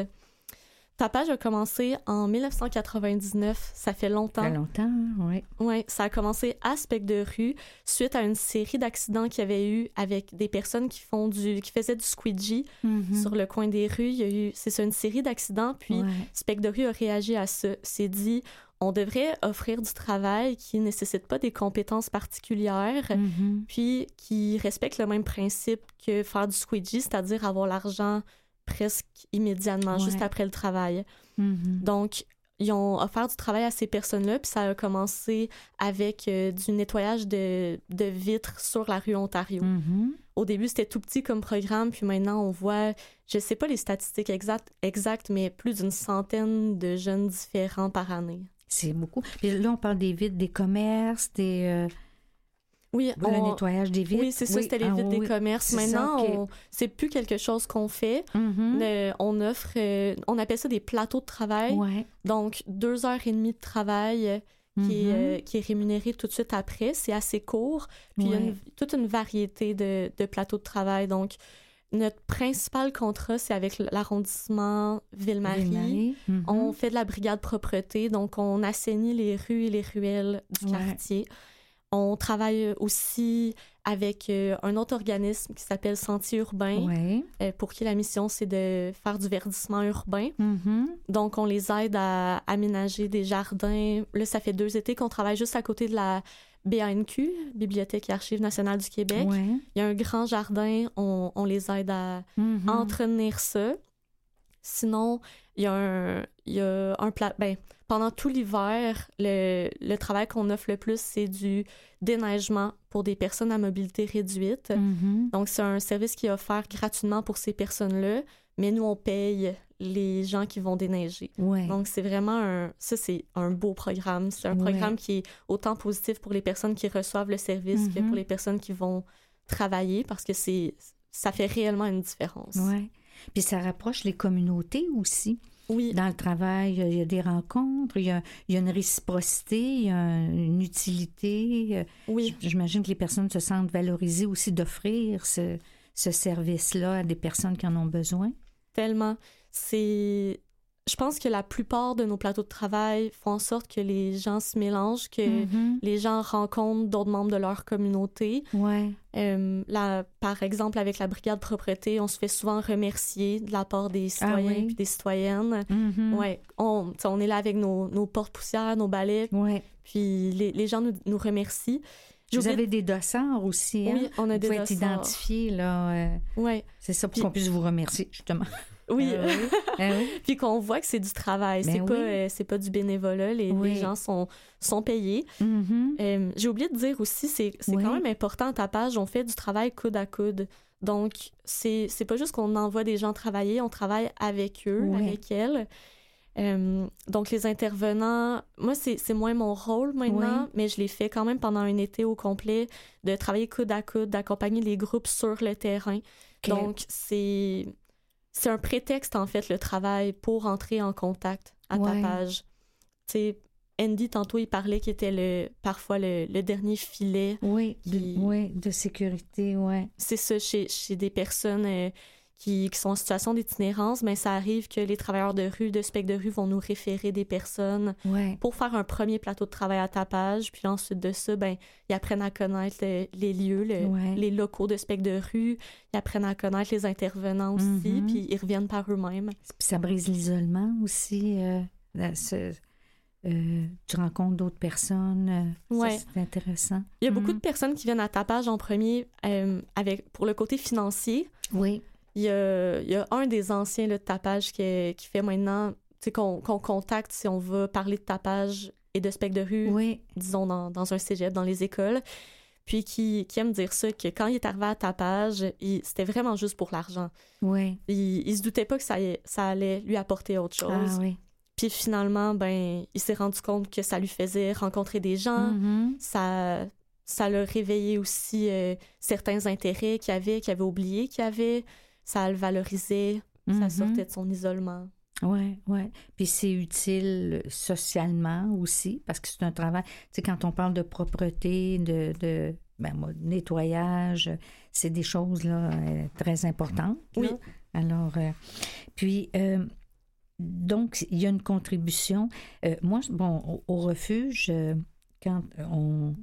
Ta page a commencé en 1999. Ça fait longtemps. Ça fait longtemps, oui. Oui, ça a commencé à Spec de rue suite à une série d'accidents qu'il y avait eu avec des personnes qui font du, qui faisaient du squeegee mm-hmm. sur le coin des rues. Il y a eu, c'est ça, une série d'accidents. Puis Spec de rue a réagi à ça. C'est dit, on devrait offrir du travail qui ne nécessite pas des compétences particulières, mm-hmm. puis qui respecte le même principe que faire du squeegee, c'est-à-dire avoir l'argent presque immédiatement, juste après le travail. Mm-hmm. Donc, ils ont offert du travail à ces personnes-là, puis ça a commencé avec euh, du nettoyage de, de, vitres sur la rue Ontario. Mm-hmm. Au début, c'était tout petit comme programme, puis maintenant, on voit, je sais pas les statistiques exactes, exactes mais plus d'une centaine de jeunes différents par année. C'est beaucoup. Puis là, on parle des vitres des commerces, des... Euh, oui, le nettoyage des vitres. Oui, c'est ça, c'était les ah vitres des commerces. Maintenant, c'est plus quelque chose qu'on fait. Mm-hmm. on offre, euh, on appelle ça des plateaux de travail. Donc, deux heures et demie de travail qui, est, mm-hmm. euh, qui, est, rémunéré tout de suite après. C'est assez court. Puis, il y a toute une variété de, de, plateaux de travail. Donc, notre principal contrat, c'est avec l'arrondissement Ville-Marie. Mm-hmm. On fait de la brigade propreté. Donc, on assainit les rues et les ruelles du quartier. On travaille aussi avec euh, un autre organisme qui s'appelle Sentier urbain, euh, pour qui la mission, c'est de faire du verdissement urbain. Mm-hmm. Donc, on les aide à aménager des jardins. Là, ça fait deux étés qu'on travaille juste à côté de la BANQ, Bibliothèque et Archives nationales du Québec. Il y a un grand jardin, on, les aide à mm-hmm. entretenir ça. Sinon, il y a un, il y a un plat. Ben, pendant tout l'hiver, le, le, travail qu'on offre le plus, c'est du déneigement pour des personnes à mobilité réduite. Mm-hmm. Donc, c'est un service qui est offert gratuitement pour ces personnes-là, mais nous, on paye les gens qui vont déneiger. Donc, c'est vraiment un... Ça, c'est un beau programme. C'est un programme qui est autant positif pour les personnes qui reçoivent le service que pour mm-hmm. les personnes qui vont travailler parce que c'est ça fait réellement une différence. Oui. Puis ça rapproche les communautés aussi. Oui. Dans le travail, il y a des rencontres, il y a, une réciprocité, il y a une utilité. Oui. J'imagine que les personnes se sentent valorisées aussi d'offrir ce, ce service-là à des personnes qui en ont besoin. Tellement. C'est je pense que la plupart de nos plateaux de travail font en sorte que les gens se mélangent, que mm-hmm. les gens rencontrent d'autres membres de leur communauté. Ouais. Euh, par exemple, avec la brigade propreté, on se fait souvent remercier de la part des ah citoyens et des citoyennes. Mm-hmm. Ouais. On, on, est là avec nos, nos portes-poussières, nos balais. Ouais. Puis les, les gens nous, nous remercient. Vous avez des dossards aussi, hein? Oui, on a des dossards. être identifié, là. Euh, ouais. C'est ça, pour qu'on puisse vous remercier, justement. Oui. Ah *laughs* ah Puis qu'on voit que c'est du travail. Ben c'est pas, euh, c'est pas du bénévolat. Les, les, gens sont, sont payés. Mm-hmm. Euh, j'ai oublié de dire aussi, c'est, quand même important ta page, on fait du travail coude à coude. Donc, c'est, c'est pas juste qu'on envoie des gens travailler, on travaille avec eux, avec elles. Euh, donc, les intervenants, moi, c'est, c'est moins mon rôle maintenant, mais je l'ai fait quand même pendant un été au complet, de travailler coude à coude, d'accompagner les groupes sur le terrain. Donc, c'est c'est un prétexte, en fait, le travail pour entrer en contact à ta page. Tu sais, Andy, tantôt, il parlait qu'il était le, parfois le, dernier filet. Oui, de, oui, de sécurité, ouais. C'est ça, chez, chez des personnes euh, qui, sont en situation d'itinérance, mais ben, ça arrive que les travailleurs de rue, de spec de rue vont nous référer des personnes pour faire un premier plateau de travail à tapage. Puis ensuite de ça, ben, ils apprennent à connaître les lieux, les locaux de spec de rue. Ils apprennent à connaître les intervenants aussi, mm-hmm. puis ils reviennent par eux-mêmes. Puis ça brise l'isolement aussi. Euh, euh, tu rencontres d'autres personnes. Euh, c'est intéressant. Il y a beaucoup mm-hmm. de personnes qui viennent à tapage en premier avec, pour le côté financier. Oui. Il y a, un des anciens de tapage qui, qui fait maintenant qu'on contacte si on veut parler de tapage et de spec de rue, disons dans, dans, un cégep, dans les écoles, puis qui, qui, aime dire ça, que quand il est arrivé à tapage, c'était vraiment juste pour l'argent. Oui. Il, il se doutait pas que ça, ça allait lui apporter autre ah chose. oui. Puis finalement, ben, il s'est rendu compte que ça lui faisait rencontrer des gens, mm-hmm. ça, ça l'a réveillé aussi euh, certains intérêts qu'il avait, qu'il avait oublié qu'il avait ça le valorisait, ça mm-hmm. sortait de son isolement. Oui, oui. Puis c'est utile socialement aussi, parce que c'est un travail. Tu sais, quand on parle de propreté, de, de ben, nettoyage, c'est des choses là, euh, très importantes. Oui. Alors, euh, puis, euh, donc, il y a une contribution. moi, bon, au refuge, quand on,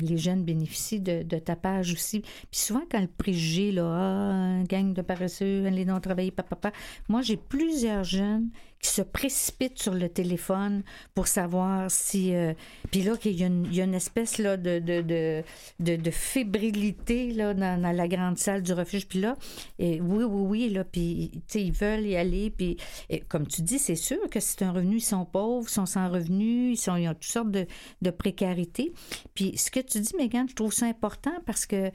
les jeunes bénéficient de, tapage aussi. Puis souvent, quand le préjugé, là, ah, gang de paresseux, allez donc travailler, papa, moi, j'ai plusieurs jeunes se précipitent sur le téléphone pour savoir si. Euh, puis là, il y, a une, y, a une espèce là, de, de, de, de, fébrilité là, dans, la grande salle du refuge. Puis là, et oui, oui, oui, là, puis ils veulent y aller. Puis comme tu dis, c'est sûr que c'est un revenu, ils sont pauvres, ils sont sans revenu, ils, sont, ils ont toutes sortes de, de précarité. Puis ce que tu dis, Megan, je trouve ça important parce que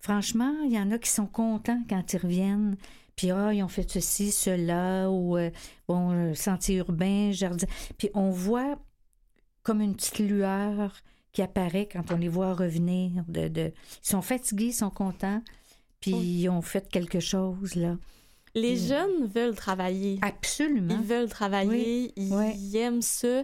franchement, il y en a qui sont contents quand ils reviennent. Puis, ah, ils ont fait ceci, cela, ou, euh, bon, euh, sentier urbain, jardin. Puis, on voit comme une petite lueur qui apparaît quand on les voit revenir. De, de... Ils sont fatigués, ils sont contents, puis ils ont fait quelque chose, là. Les jeunes veulent travailler. Absolument. Ils veulent travailler, ils aiment ça.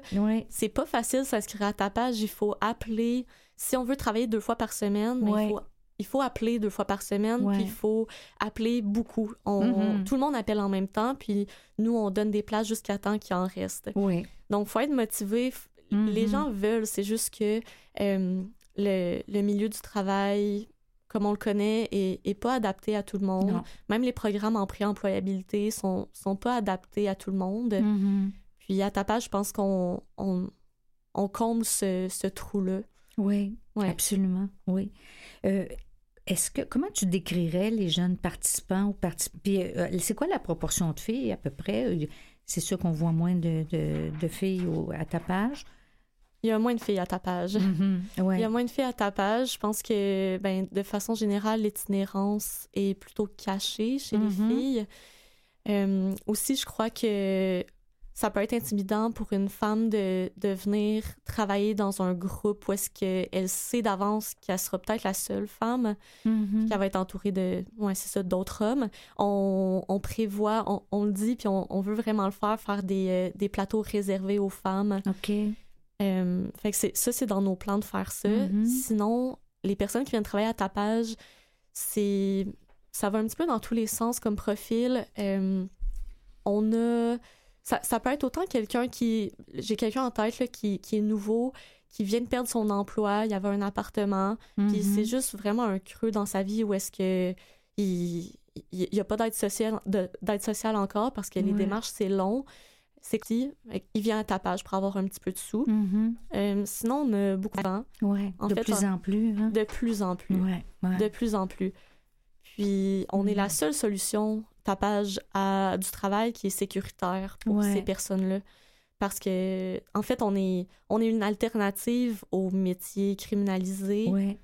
C'est pas facile s'inscrire à ta page, il faut appeler. Si on veut travailler deux fois par semaine, mais il faut il faut appeler deux fois par semaine, puis il faut appeler beaucoup. Mm-hmm. Tout le monde appelle en même temps, puis nous, on donne des places jusqu'à temps qu'il en reste. Oui. Donc, il faut être motivé. Les mm-hmm. gens veulent, c'est juste que euh, le, milieu du travail, comme on le connaît, est, pas adapté à tout le monde. Même les programmes en pré-employabilité sont, sont pas adaptés à tout le monde. Mm-hmm. Puis à ta page, je pense qu'on on, comble ce, trou-là. Oui, absolument, oui. Euh, est-ce que comment tu décrirais les jeunes participants ou participants euh, C'est quoi la proportion de filles à peu près? C'est sûr qu'on voit moins de, filles à tapage. Il y a moins de filles à tapage. Mm-hmm. *laughs* Il y a moins de filles à tapage. Je pense que, ben, de façon générale, l'itinérance est plutôt cachée chez les mm-hmm. filles. Euh, aussi, je crois que ça peut être intimidant pour une femme de, de venir travailler dans un groupe où est-ce qu'elle sait d'avance qu'elle sera peut-être la seule femme, mm-hmm. qu'elle va être entourée de, ouais, c'est ça, d'autres hommes. On, on prévoit, on, on, le dit, puis on, on, veut vraiment le faire, faire des, euh, des plateaux réservés aux femmes. OK. Euh, fait que c'est, ça, c'est dans nos plans de faire ça. Mm-hmm. Sinon, les personnes qui viennent travailler à tapage, c'est... Ça va un petit peu dans tous les sens comme profil. Euh, on a ça, peut être autant quelqu'un qui. J'ai quelqu'un en tête là, qui, qui, est nouveau, qui vient de perdre son emploi, il y avait un appartement, puis mm-hmm. c'est juste vraiment un creux dans sa vie où est-ce que il n'y a pas d'aide sociale, d'aide sociale encore parce que les démarches, c'est long. C'est qui il vient à tapage pour avoir un petit peu de sous. Mm-hmm. Euh, sinon, on a beaucoup de Ouais, de plus en plus. Hein? De plus en plus. De plus en plus. Puis, on est la mm. seule solution tapage à du travail qui est sécuritaire pour ces personnes-là. Parce que, en fait, on est, on est une alternative aux métiers criminalisés. Ouais.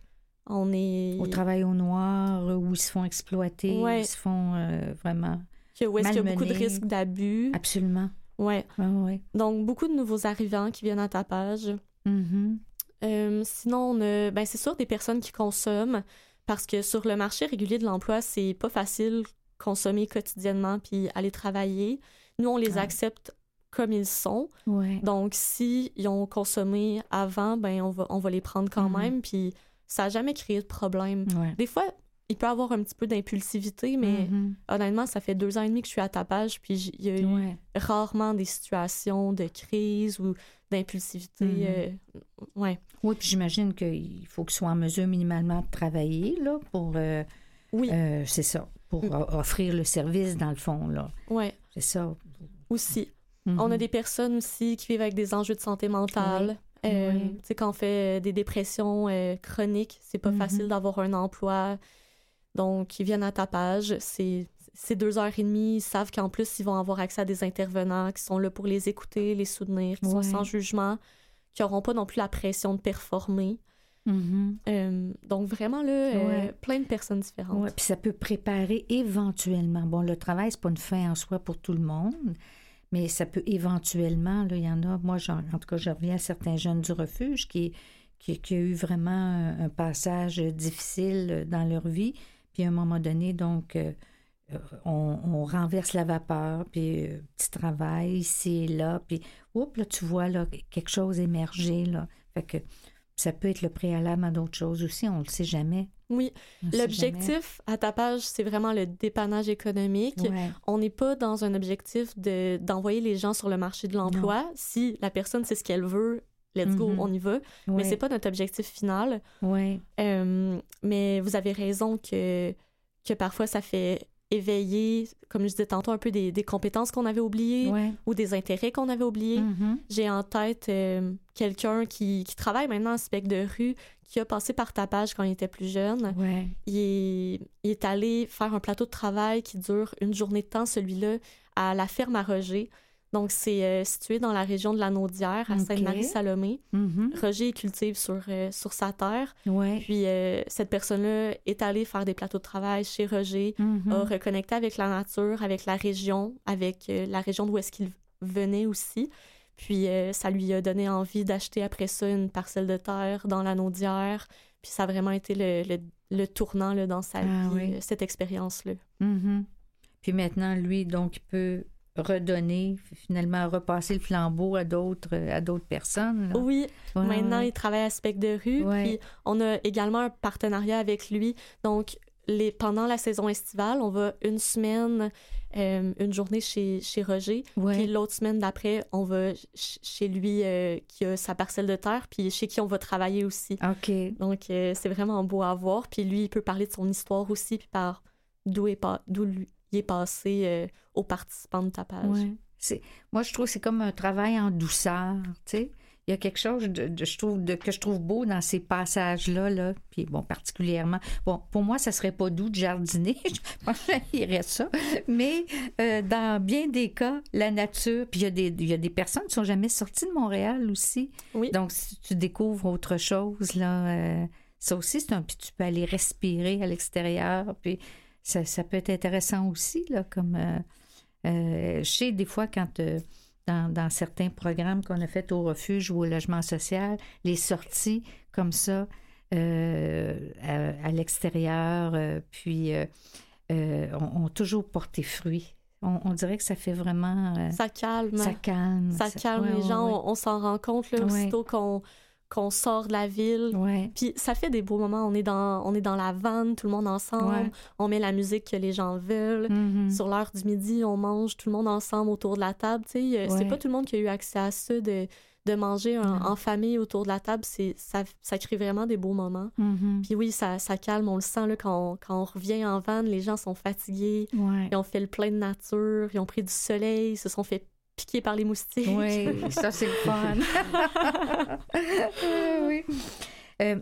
On est... Au travail au noir, où ils se font exploiter, où ils se font euh, vraiment. Où est-ce qu'il y a beaucoup de risques d'abus. Absolument. Ouais. Donc, beaucoup de nouveaux arrivants qui viennent à tapage. Mm-hmm. Euh, sinon, on ben, c'est sûr des personnes qui consomment parce que sur le marché régulier de l'emploi, c'est pas facile consommer quotidiennement puis aller travailler. Nous, on les accepte comme ils sont. Donc, si ils ont consommé avant, ben on va, on va les prendre quand mhm. même. Puis ça n'a jamais créé de problème. Des fois, il peut avoir un petit peu d'impulsivité, mais mm-hmm. honnêtement, ça fait deux ans et demi que je suis à tapage, puis il y a eu rarement des situations de crise ou d'impulsivité. Mm-hmm. Euh, ouais. Oui, puis j'imagine qu'il faut qu'il soit en mesure minimalement de travailler, là, pour... Euh, oui. Euh, c'est ça, pour mm. offrir le service, dans le fond, là. Oui. C'est ça. Aussi. Mm-hmm. On a des personnes aussi qui vivent avec des enjeux de santé mentale. Tu sais, quand on fait des dépressions chroniques, c'est pas facile d'avoir un emploi. Donc, ils viennent à tapage. C'est ces deux heures et demie, ils savent qu'en plus, ils vont avoir accès à des intervenants qui sont là pour les écouter, les soutenir, qui sont sans jugement, qui n'auront pas non plus la pression de performer. Mm-hmm. Euh, donc, vraiment, là, euh, plein de personnes différentes. Oui, puis ça peut préparer éventuellement. Bon, le travail, c'est pas une fin en soi pour tout le monde, mais ça peut éventuellement, là, il y en a, moi, en tout cas, je reviens à certains jeunes du refuge qui, qui, qui ont eu vraiment un passage difficile dans leur vie puis à un moment donné, donc, euh, on, renverse la vapeur, puis euh, petit travail ici et là, puis oups, là, tu vois là, quelque chose émerger. Là. Fait que ça peut être le préalable à d'autres choses aussi, on ne le sait jamais. Oui, l'objectif à tapage, c'est vraiment le dépannage économique. On n'est pas dans un objectif de, d'envoyer les gens sur le marché de l'emploi. Si la personne sait ce qu'elle veut, let's go, mm-hmm. on y va. Mais c'est pas notre objectif final. Ouais. Euh, mais vous avez raison que, que parfois ça fait éveiller, comme je disais tantôt, un peu des, des compétences qu'on avait oubliées ou des intérêts qu'on avait oubliés. Mm-hmm. J'ai en tête euh, quelqu'un qui, qui, travaille maintenant en spec de rue, qui a passé par tapage quand il était plus jeune. Il, est, il, est, allé faire un plateau de travail qui dure une journée de temps, celui-là, à la ferme à Roger. Donc, c'est euh, situé dans la région de la Naudière, à Sainte-Marie-Salomé. Mm-hmm. Roger cultive sur, euh, sur sa terre. Puis, euh, cette personne-là est allée faire des plateaux de travail chez Roger, mm-hmm. a reconnecté avec la nature, avec la région, avec la région d'où est-ce qu'il venait aussi. Puis, ça lui a donné envie d'acheter après ça une parcelle de terre dans la Naudière. Puis, ça a vraiment été le, le, tournant là, dans sa ah vie, cette expérience-là. Mm-hmm. Puis maintenant, lui, donc, il peut redonner, finalement repasser le flambeau à d'autres à d'autres personnes. Oui, maintenant il travaille à Spec de rue. Puis on a également un partenariat avec lui. Donc les, pendant la saison estivale, on va une semaine, euh, une journée chez, chez Roger. Puis l'autre semaine d'après, on va chez lui euh, qui a sa parcelle de terre, puis chez qui on va travailler aussi. OK. Donc euh, c'est vraiment beau à voir. Puis lui, il peut parler de son histoire aussi, puis par d'où est pas d'où lui est passé euh, aux participants de tapage. C'est, moi, je trouve que c'est comme un travail en douceur, tu sais. Il y a quelque chose de, je trouve, de, que je trouve beau dans ces passages-là, là. Puis, bon, particulièrement. Bon, pour moi, ça serait pas doux de jardiner. *laughs* je pense que ça. Mais euh, dans bien des cas, la nature. Puis, il y, a des, il y a des personnes qui sont jamais sorties de Montréal aussi. Oui. Donc, si tu découvres autre chose, là, euh, ça aussi, c'est un. Puis, tu peux aller respirer à l'extérieur. Puis, ça, peut être intéressant aussi, là, comme euh, euh, je sais des fois quand euh, dans, certains programmes qu'on a fait au refuge ou au logement social, les sorties comme ça à, l'extérieur, puis ont, toujours porté fruit. On, dirait que ça fait vraiment... ça calme. Ça calme. Ça, calme les gens. On, s'en rend compte là, aussitôt qu'on qu'on sort de la ville. Puis ça fait des beaux moments. On est dans, on est dans la vanne, tout le monde ensemble. On met la musique que les gens veulent. Mm-hmm. Sur l'heure du midi, on mange tout le monde ensemble autour de la table. C'est pas tout le monde qui a eu accès à ça, de, de manger en famille autour de la table. Ça, ça crée vraiment des beaux moments. Mm-hmm. Puis oui, ça, ça calme. On le sent là, quand, on, quand on revient en vanne, les gens sont fatigués. Ils ont fait le plein de nature. Ils ont pris du soleil, se sont fait piqué par les moustiques. Oui, *laughs* ça c'est le fun. *laughs* oui. Euh,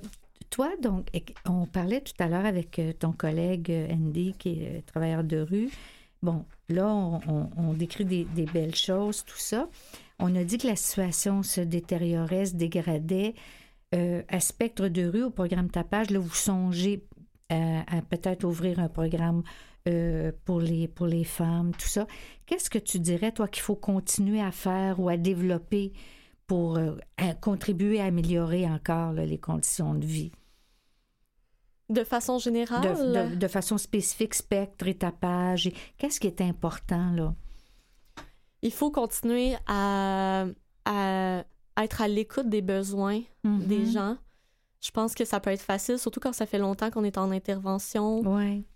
toi, donc, on parlait tout à l'heure avec euh, ton collègue euh, Andy, qui est travailleur de rue. Bon, là, on, décrit des, belles choses, tout ça. On a dit que la situation se détériorait, se dégradait. à Spectre de rue, au programme Tapage, là, vous songez à peut-être ouvrir un programme euh, pour, les, pour les femmes, tout ça. Qu'est-ce que tu dirais, toi, qu'il faut continuer à faire ou à développer pour euh, contribuer à améliorer encore les conditions de vie? De façon générale? De, façon spécifique, spectre, étapage. Qu'est-ce qui est important, là? Il faut continuer à, à, être à l'écoute des besoins mm-hmm. des gens. Je pense que ça peut être facile, surtout quand ça fait longtemps qu'on est en intervention,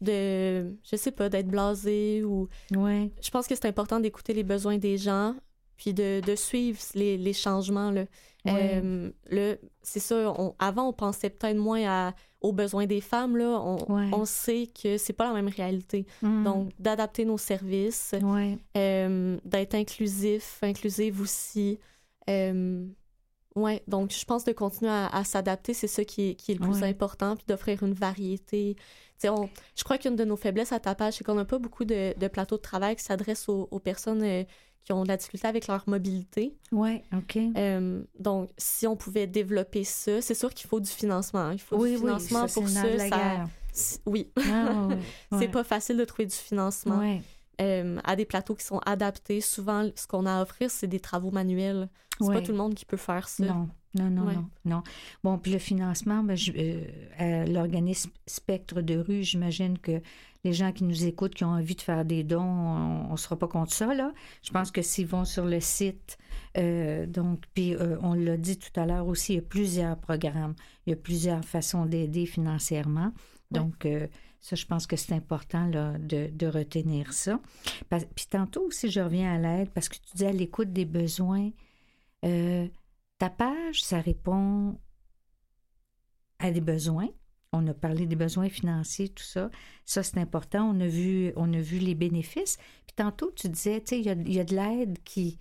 de, je sais pas, d'être blasé ou... Ouais. Je pense que c'est important d'écouter les besoins des gens, puis de, de suivre les, les changements. Là. Euh, le, c'est ça, avant, on pensait peut-être moins à, aux besoins des femmes. Là. On, on sait que c'est pas la même réalité. Mm. Donc, d'adapter nos services, euh, d'être inclusif, inclusive aussi. Euh, oui, donc je pense de continuer à, s'adapter, c'est ça qui est, qui est le plus important, puis d'offrir une variété. On, je crois qu'une de nos faiblesses à Tapage, c'est qu'on n'a pas beaucoup de, de, plateaux de travail qui s'adressent aux, personnes euh, qui ont de la difficulté avec leur mobilité. Oui, OK. Euh, donc, si on pouvait développer ça, c'est sûr qu'il faut du financement. Il faut du financement pour ça. ça oui. Ah, *laughs* c'est pas facile de trouver du financement. Euh, à des plateaux qui sont adaptés. Souvent, ce qu'on a à offrir, c'est des travaux manuels. C'est pas tout le monde qui peut faire ça. Non, non, non, non, non. Bon, puis le financement, ben, euh, l'organisme Spectre de rue, j'imagine que les gens qui nous écoutent, qui ont envie de faire des dons, on ne sera pas contre ça, là. Je pense que s'ils vont sur le site, euh, donc, puis on l'a dit tout à l'heure aussi, il y a plusieurs programmes, il y a plusieurs façons d'aider financièrement. Donc, ça, je pense que c'est important là, de, de, retenir ça. Puis tantôt aussi, je reviens à l'aide parce que tu dis à l'écoute des besoins. Euh, ta page, ça répond à des besoins. On a parlé des besoins financiers, tout ça. Ça, c'est important. On a vu, on a vu les bénéfices. Puis tantôt, tu disais, tu sais, il y a, y a, de l'aide qui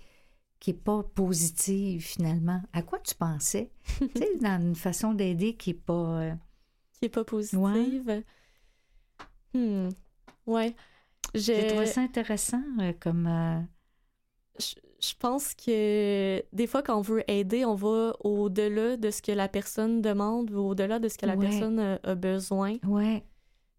qui n'est pas positive finalement. À quoi tu pensais? *laughs* tu sais, dans une façon d'aider qui n'est pas... Euh, qui n'est pas positive. Hmm. Ouais. J'ai trouvé ça intéressant euh, comme. Euh, je, pense que des fois, quand on veut aider, on va au-delà de ce que la personne demande ou au-delà de ce que la personne euh, a, besoin. Ouais.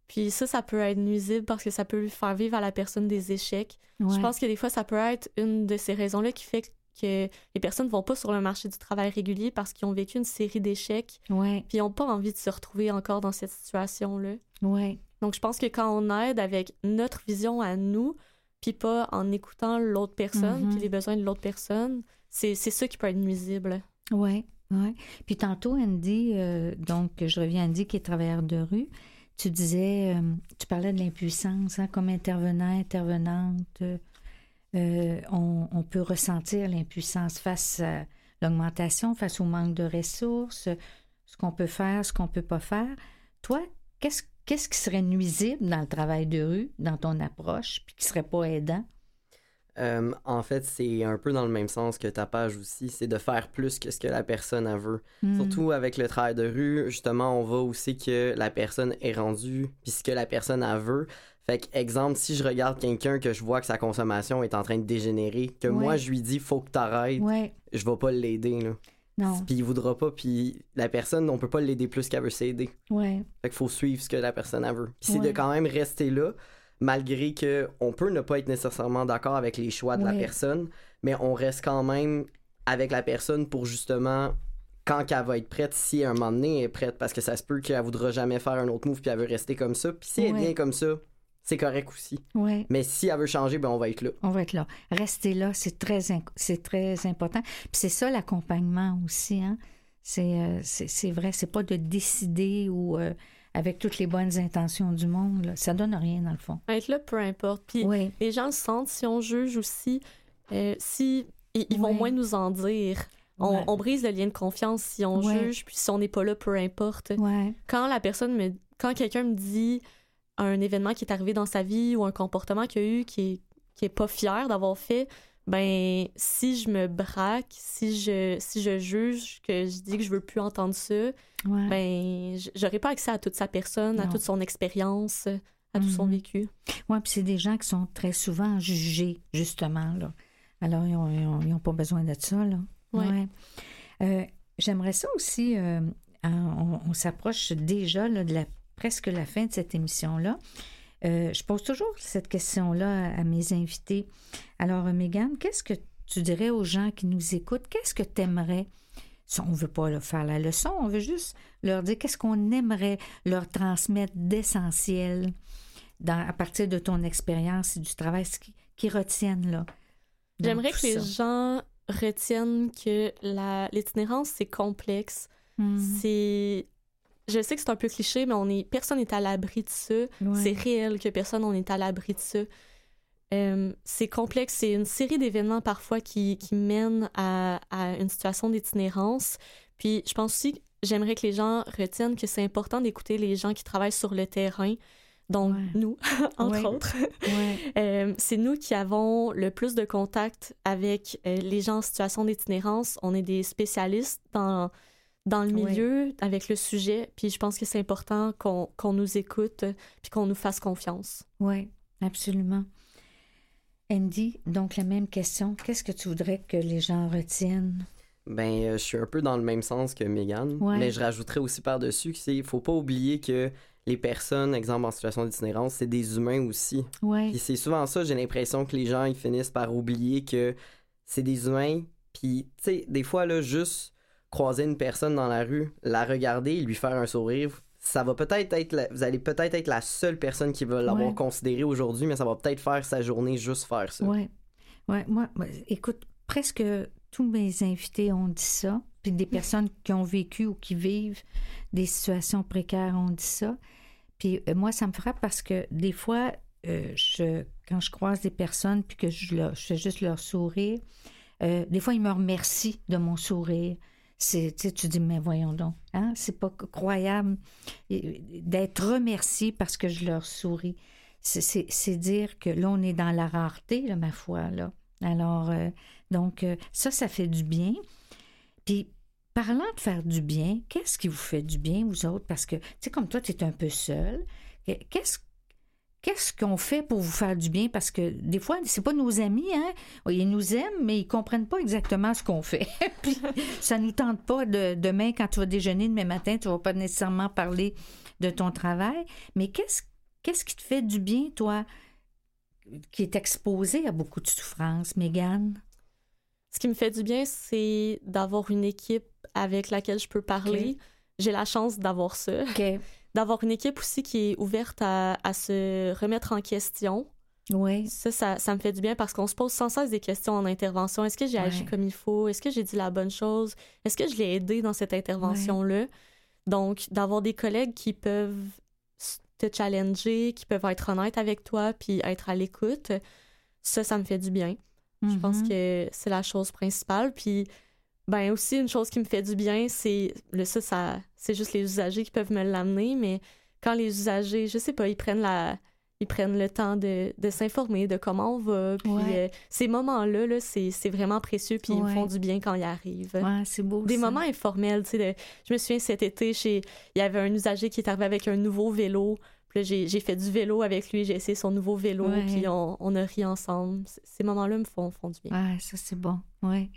Puis ça, ça peut être nuisible parce que ça peut lui faire vivre à la personne des échecs. Je pense que des fois, ça peut être une de ces raisons-là qui fait que les personnes ne vont pas sur le marché du travail régulier parce qu'ils ont vécu une série d'échecs. Ouais. Puis ils n'ont pas envie de se retrouver encore dans cette situation-là. Ouais. Donc, je pense que quand on aide avec notre vision à nous, puis pas en écoutant l'autre personne, puis mhm. les besoins de l'autre personne, c'est ça qui peut être nuisible. Oui, oui. Puis tantôt, Andy, euh, donc je reviens à Andy qui est travailleur de rue, tu disais, euh, tu parlais de l'impuissance, hein, comme intervenant, intervenante, euh, on, on, peut ressentir l'impuissance face à l'augmentation, face au manque de ressources, ce qu'on peut faire, ce qu'on peut pas faire. Toi, qu'est-ce qu'est-ce qui serait nuisible dans le travail de rue, dans ton approche, puis qui serait pas aidant? Euh, en fait, c'est un peu dans le même sens que ta page aussi, c'est de faire plus que ce que la personne a veut. Hmm. Surtout avec le travail de rue, justement, on voit aussi que la personne est rendue, puis ce que la personne a veut. Fait que, exemple, si je regarde quelqu'un que je vois que sa consommation est en train de dégénérer, que moi je lui dis faut que t'arrêtes, ouais. je vais pas l'aider. Non. Puis il voudra pas, puis la personne, on peut pas l'aider plus qu'elle veut s'aider. Ouais. Fait qu'il faut suivre ce que la personne veut. Puis c'est de quand même rester là, malgré que on peut ne pas être nécessairement d'accord avec les choix de la personne, mais on reste quand même avec la personne pour justement quand elle va être prête, si à un moment donné elle est prête, parce que ça se peut qu'elle voudra jamais faire un autre move puis elle veut rester comme ça. Puis si elle est bien comme ça, c'est correct aussi. Ouais. Mais si elle veut changer, ben on va être là. On va être là. Rester là, c'est très, c'est très important. Puis c'est ça l'accompagnement aussi. Hein? C'est, euh, c'est, vrai, c'est pas de décider ou euh, avec toutes les bonnes intentions du monde. Là. Ça donne rien dans le fond. Être là, peu importe. Puis les gens le sentent si on juge aussi. Euh, si ils, vont moins nous en dire. On, on, brise le lien de confiance si on juge, puis si on n'est pas là, peu importe. Quand la personne me, quand quelqu'un me dit un événement qui est arrivé dans sa vie ou un comportement qu'il a eu qui est, qui est pas fier d'avoir fait, ben si je me braque, si je si je juge que je dis que je veux plus entendre ça, ben j'aurais pas accès à toute sa personne, à toute son expérience, à tout son mhm. vécu. Oui, puis c'est des gens qui sont très souvent jugés justement là. Alors ils ont, pas besoin de ça là. Ouais. Euh, j'aimerais ça aussi. Euh, on, on s'approche déjà là, de la presque la fin de cette émission-là. Euh, je pose toujours cette question-là à, mes invités. Alors, Megan, qu'est-ce que tu dirais aux gens qui nous écoutent? Qu'est-ce que tu aimerais? On ne veut pas leur faire la leçon, on veut juste leur dire qu'est-ce qu'on aimerait leur transmettre d'essentiel à partir de ton expérience et du travail qui, retiennent là. J'aimerais que les gens retiennent que l'itinérance, c'est complexe. Hmm. C'est je sais que c'est un peu cliché, mais on est, personne n'est à l'abri de ça. C'est réel que personne on est à l'abri de ça. Euh, c'est complexe, c'est une série d'événements parfois qui, qui mènent à, à, une situation d'itinérance. Puis je pense aussi, j'aimerais que les gens retiennent que c'est important d'écouter les gens qui travaillent sur le terrain. Donc, nous, *laughs* entre autres. *laughs* euh, c'est nous qui avons le plus de contact avec euh, les gens en situation d'itinérance. On est des spécialistes dans, dans le milieu avec le sujet. Puis je pense que c'est important qu'on nous écoute puis qu'on nous fasse confiance. Oui, absolument. Andy, donc la même question. Qu'est-ce que tu voudrais que les gens retiennent? Ben, euh, je suis un peu dans le même sens que Megan, mais je rajouterais aussi par-dessus qu'il ne faut pas oublier que les personnes, exemple en situation d'itinérance, c'est des humains aussi. Ouais. Puis c'est souvent ça, j'ai l'impression que les gens ils finissent par oublier que c'est des humains. Puis, tu sais, des fois, là, juste croiser une personne dans la rue, la regarder, lui faire un sourire, ça va peut-être être, vous allez peut-être être la seule personne qui va l'avoir considéré aujourd'hui, mais ça va peut-être faire sa journée juste faire ça. Ouais, ouais, moi, écoute, presque tous mes invités ont dit ça, puis des personnes qui ont vécu ou qui vivent des situations précaires ont dit ça. Puis euh, moi, ça me frappe parce que des fois, euh, je, quand je croise des personnes puis que je, leur, je fais juste leur sourire, euh, des fois, ils me remercient de mon sourire c'est tu dis mais voyons donc hein c'est pas croyable d'être remercié parce que je leur souris. C'est dire que là on est dans la rareté là, ma foi là. Alors euh, donc euh, ça ça fait du bien. Puis parlant de faire du bien qu'est-ce qui vous fait du bien vous autres? Parce que tu sais comme toi tu es un peu seul qu'est-ce Qu'est-ce qu'on fait pour vous faire du bien? Parce que des fois, c'est pas nos amis, hein? Ils nous aiment, mais ils comprennent pas exactement ce qu'on fait. *laughs* Puis ça nous tente pas de demain, quand tu vas déjeuner demain matin, tu vas pas nécessairement parler de ton travail. Mais qu'est-ce qu'est-ce qui te fait du bien, toi, qui est exposé à beaucoup de souffrance, Mégane? Ce qui me fait du bien, c'est d'avoir une équipe avec laquelle je peux parler. J'ai la chance d'avoir ça. D'avoir une équipe aussi qui est ouverte à, se remettre en question. Oui. Ça, ça, me fait du bien parce qu'on se pose sans cesse des questions en intervention. Est-ce que j'ai agi comme il faut? Est-ce que j'ai dit la bonne chose? Est-ce que je l'ai aidé dans cette intervention-là? Donc, d'avoir des collègues qui peuvent te challenger, qui peuvent être honnêtes avec toi, puis être à l'écoute, ça, ça me fait du bien. Je pense mm-hmm. que c'est la chose principale. Puis, ben aussi, une chose qui me fait du bien, c'est le ça, ça c'est juste les usagers qui peuvent me l'amener, mais quand les usagers, je sais pas, ils prennent la ils prennent le temps de, de s'informer de comment on va. Puis euh, ces moments-là, -là, c'est vraiment précieux, puis ils me font du bien quand ils arrivent. Ouais, c'est beau. Des moments informels, tu sais. Je me souviens cet été, il y avait un usager qui est arrivé avec un nouveau vélo. Puis j'ai fait du vélo avec lui, j'ai essayé son nouveau vélo, puis on, on, a ri ensemble. Ces moments-là me font, font du bien. Ouais, ça c'est bon. Ouais.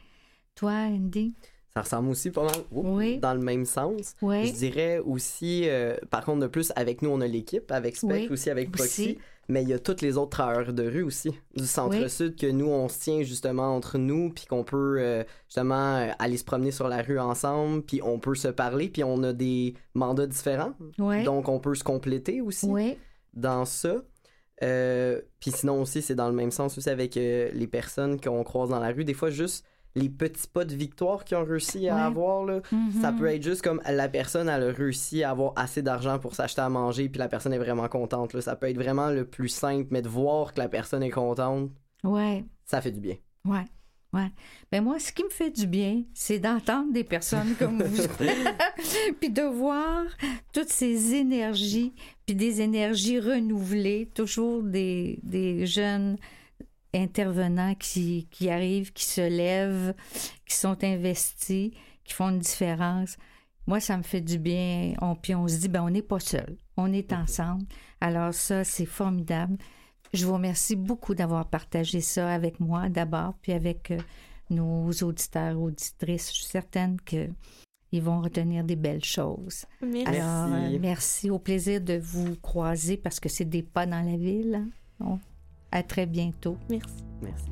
Toi, Andy? Ça ressemble aussi pas mal dans le même sens. Oui. Je dirais aussi, euh, par contre, de plus, avec nous, on a l'équipe, avec Spec, aussi avec Proxy, mais il y a tous les autres travailleurs de rue aussi, du centre-sud, que nous, on se tient justement entre nous, puis qu'on peut euh, justement euh, aller se promener sur la rue ensemble, puis on peut se parler, puis on a des mandats différents. Donc, on peut se compléter aussi dans ça. puis sinon aussi, c'est dans le même sens aussi avec les personnes qu'on croise dans la rue. Des fois, juste les petits pas de victoire qu'ils ont réussi à avoir. Là. Ça mm-hmm. peut être juste comme la personne elle a réussi à avoir assez d'argent pour s'acheter à manger, puis la personne est vraiment contente. Là. Ça peut être vraiment le plus simple, mais de voir que la personne est contente, ouais. ça fait du bien. Ouais. Ouais. Ben moi, ce qui me fait du bien, c'est d'entendre des personnes comme vous, *laughs* *laughs* puis de voir toutes ces énergies, puis des énergies renouvelées, toujours des, des jeunes intervenants qui, qui arrivent, qui se lèvent, qui sont investis, qui font une différence. Moi, ça me fait du bien. On, puis on se dit, ben, on n'est pas seul. On est ensemble. Alors ça, c'est formidable. Je vous remercie beaucoup d'avoir partagé ça avec moi d'abord, puis avec euh, nos auditeurs, auditrices. Je suis certaine que ils vont retenir des belles choses. Merci. Alors, euh, merci. Au plaisir de vous croiser parce que c'est des pas dans la ville. Hein. À très bientôt. Merci. Merci.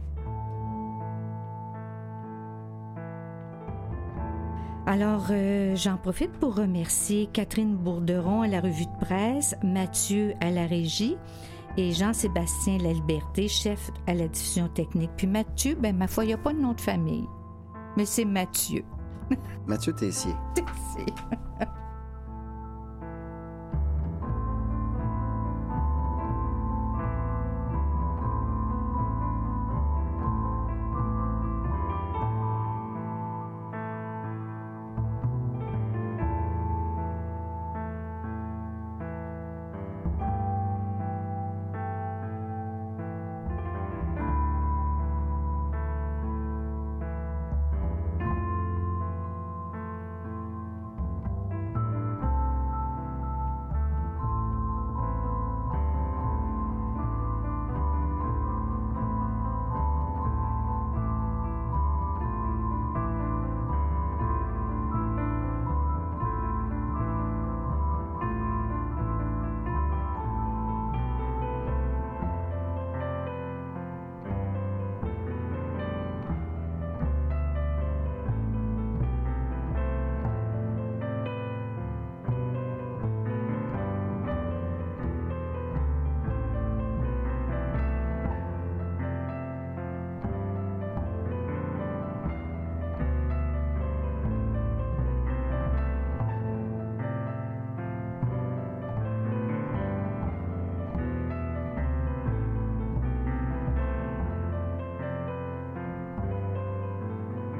Alors, euh, j'en profite pour remercier Catherine Bourderon à la revue de presse, Mathieu à la régie et Jean-Sébastien Laliberté, chef à la diffusion technique. Puis Mathieu, ben ma foi, il n'y a pas de nom de famille, mais c'est Mathieu. Mathieu Tessier. *laughs* Tessier.